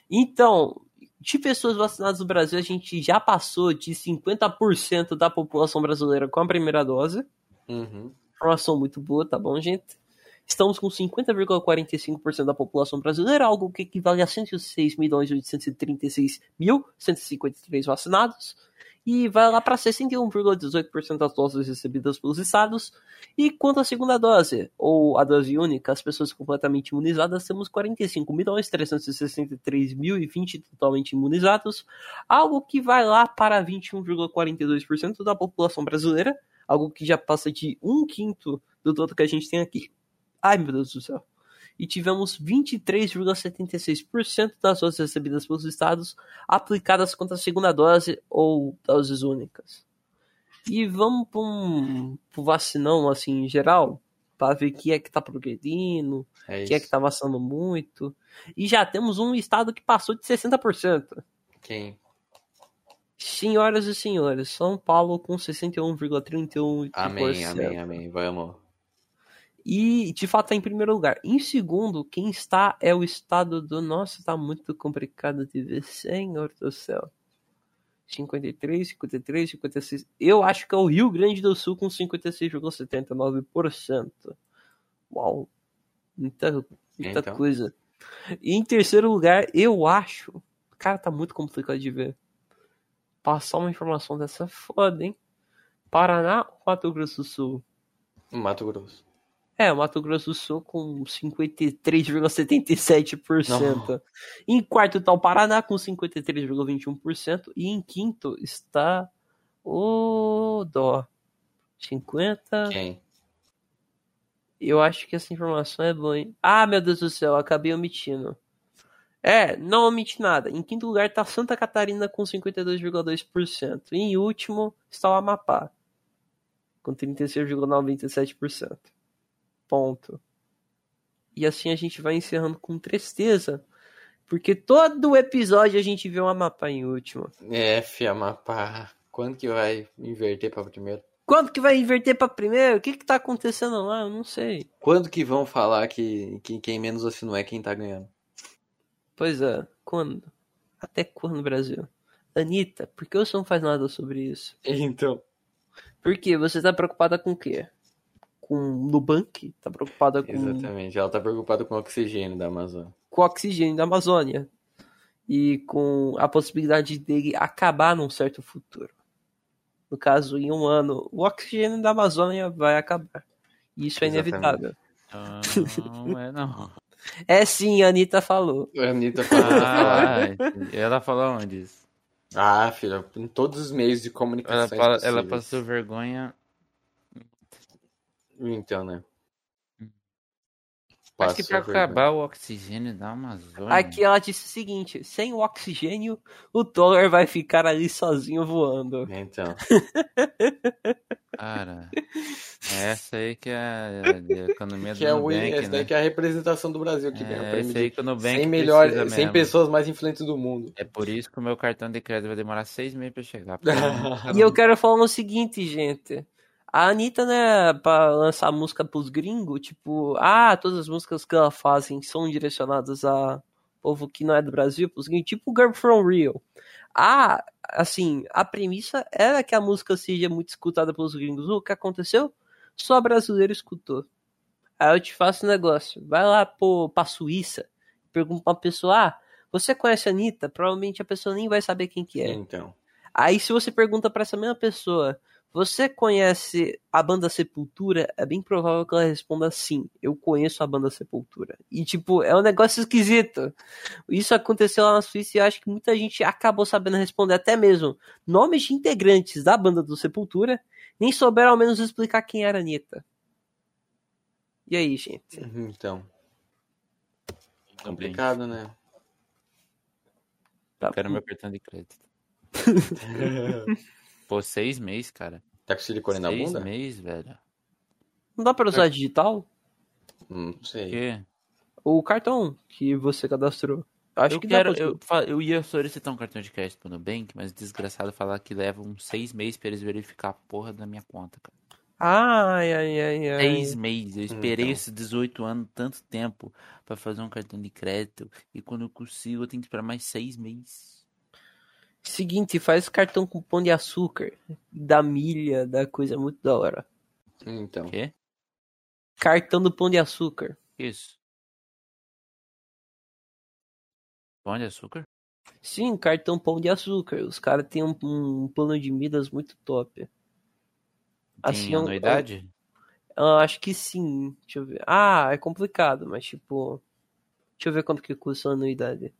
Então, de pessoas vacinadas no Brasil, a gente já passou de 50% da população brasileira com a primeira dose. Uhum. Informação muito boa, tá bom, gente? Estamos com 50,45% da população brasileira, algo que equivale a 106.836.153 vacinados. E vai lá para 61,18% das doses recebidas pelos estados. E quanto à segunda dose, ou a dose única, as pessoas completamente imunizadas, temos 45.363.020 totalmente imunizados, algo que vai lá para 21,42% da população brasileira, algo que já passa de um quinto do todo que a gente tem aqui. Ai, meu Deus do céu. E tivemos 23,76% das doses recebidas pelos estados aplicadas contra a segunda dose ou doses únicas. E vamos para um pro vacinão, assim, em geral, para ver quem é que tá progredindo, É quem é que isso. tá vacinando muito. E já temos um estado que passou de 60%. Quem? Senhoras e senhores, São Paulo com 61,31%. Amém, amém, amém. Vamos. E de fato tá em primeiro lugar. Em segundo, quem está é o estado do. Nossa, tá muito complicado de ver, senhor do céu. 53, 53, 56. Eu acho que é o Rio Grande do Sul com 56,79%. Uau. Muita, muita Então. coisa. E em terceiro lugar, eu acho. Cara, tá muito complicado de ver. Passar uma informação dessa foda, hein? Paraná ou Mato Grosso do Sul? Mato Grosso. É, o Mato Grosso do Sul com 53,77%. Em quarto está o Paraná com 53,21%. E em quinto está o Dó. 50. Quem? Eu acho que essa informação é boa, hein? Ah, meu Deus do céu, acabei omitindo. É, não omite nada. Em quinto lugar está Santa Catarina com 52,2%. E em último está o Amapá, com 36,97%. Ponto. E assim a gente vai encerrando com tristeza, porque todo episódio a gente vê o Amapá em último. É, fia, Amapá. Quando que vai inverter pra primeiro? Quando que vai inverter para primeiro? O que que tá acontecendo lá? Eu não sei. Quando que vão falar que, que quem menos assinou é quem tá ganhando? Pois é, quando? Até quando, Brasil? Anitta, por que você não faz nada sobre isso? Então. Por quê? Você tá preocupada com o quê? Com o Nubank? Tá preocupada com, Exatamente. Ela tá preocupada com o oxigênio da Amazônia. com o oxigênio da Amazônia. E com a possibilidade dele acabar num certo futuro. No caso, em um ano, o oxigênio da Amazônia vai acabar. E isso é Exatamente. inevitável. Não, é não. É sim, a Anitta falou. A Anitta falou. Ah, ela falou onde isso? ah, filha, em todos os meios de Ela, comunicação. fala- ela passou vergonha Então, né? Acho que pra Passa a vergonha. acabar o oxigênio da Amazônia. Aqui ela disse o seguinte: sem o oxigênio, o Thor vai ficar ali sozinho voando. Então. Cara, é essa aí que é a economia Que do é o, Nubank, essa daí né? que é a representação do Brasil que ganha É prêmio esse aí que o Nubank 100, melhor, precisa 100 mesmo. pessoas mais influentes do mundo. É por isso que o meu cartão de crédito vai demorar seis meses pra chegar. E eu quero falar o seguinte, gente. A Anitta, né, pra lançar música pros gringos, tipo, ah, todas as músicas que ela fazem são direcionadas a povo que não é do Brasil, pros gringos, tipo Girl From Rio. Ah, assim, a premissa era que a música seja muito escutada pelos gringos. O que aconteceu? Só brasileiro escutou. Aí eu te faço um negócio. Vai lá pô, pra Suíça, pergunta pra uma pessoa, ah, você conhece a Anitta? Provavelmente a pessoa nem vai saber quem que é. Então. Aí se você pergunta pra essa mesma pessoa, você conhece a banda Sepultura? É bem provável que ela responda sim. Eu conheço a banda Sepultura. E tipo, é um negócio esquisito. Isso aconteceu lá na Suíça e eu acho que muita gente acabou sabendo responder até mesmo nomes de integrantes da banda do Sepultura, nem souberam ao menos explicar quem era a Anitta. E aí, gente? Então. Também. Complicado, né? Tá, Quero meu cartão de crédito. Pô, seis meses, cara. Tá com silicone na seis bunda? meses, velho. Não dá pra usar digital? Hum, Não sei. Que? O cartão que você cadastrou. Acho eu que quero, dá pra eu, eu ia solicitar um cartão de crédito pro Nubank, mas o desgraçado falar que leva uns seis meses pra eles verificar a porra da minha conta, cara. Ai, ai, ai, ai. Seis meses. Eu esperei Então. esses 18 anos tanto tempo pra fazer um cartão de crédito. E quando eu consigo, eu tenho que esperar mais seis meses. Seguinte, faz cartão com pão de açúcar. Da milha, da coisa muito da hora. Então. O quê? Cartão do pão de açúcar. Isso. Pão de açúcar? Sim, cartão pão de açúcar. Os caras têm um, um plano de milhas muito top. Tem Assim, eu- anuidade? Eu acho que sim. Deixa eu ver. Ah, é complicado, mas tipo. Deixa eu ver quanto que custa a anuidade.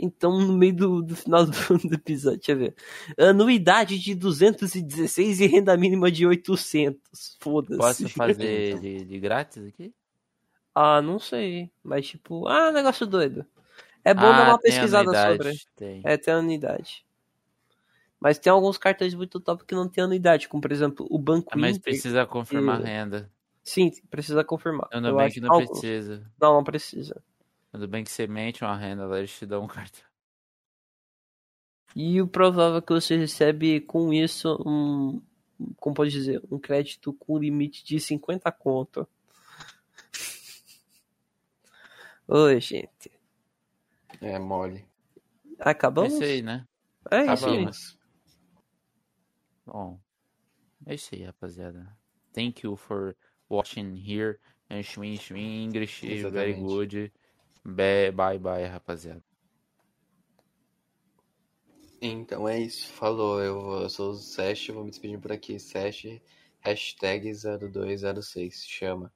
Então, no meio do, do final do, do episódio, deixa eu ver. Anuidade de 216 e renda mínima de 800. Foda-se. Posso fazer de, de grátis aqui? Ah, não sei. Mas tipo, ah, negócio doido. É bom ah, dar uma tem pesquisada anuidade, sobre. Tem. É, tem anuidade. Mas tem alguns cartões muito top que não tem anuidade, como por exemplo o Banco Ah, mas Inter. precisa confirmar a e- renda. Sim, precisa confirmar. O Nubank acho- não alguns. precisa. Não, não precisa. O Nubank você mente uma renda lá, eles te dão um cartão. E o provável é que você recebe com isso um, como pode dizer, um crédito com limite de 50 conto. Oi, gente. É mole. Acabamos? É isso aí, né? É isso aí. Acabamos. Bom, é isso aí, rapaziada. Thank you for watching here. And Schwin, Schwin, English, very Exatamente. good. Be- Bye, bye, rapaziada. Então é isso. Falou. Eu, vou- eu sou o Sesh, vou me despedir por aqui. Sesh, hashtag 0206. Chama.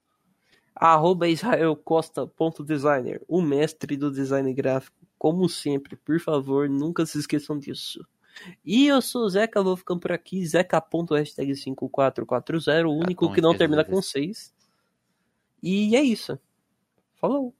Arroba israelcosta.designer, o mestre do design gráfico. Como sempre, por favor, nunca se esqueçam disso. E eu sou o Zeca, vou ficando por aqui. Zeca.hashtag5440, o único bom, que não termina com 6. E é isso. Falou.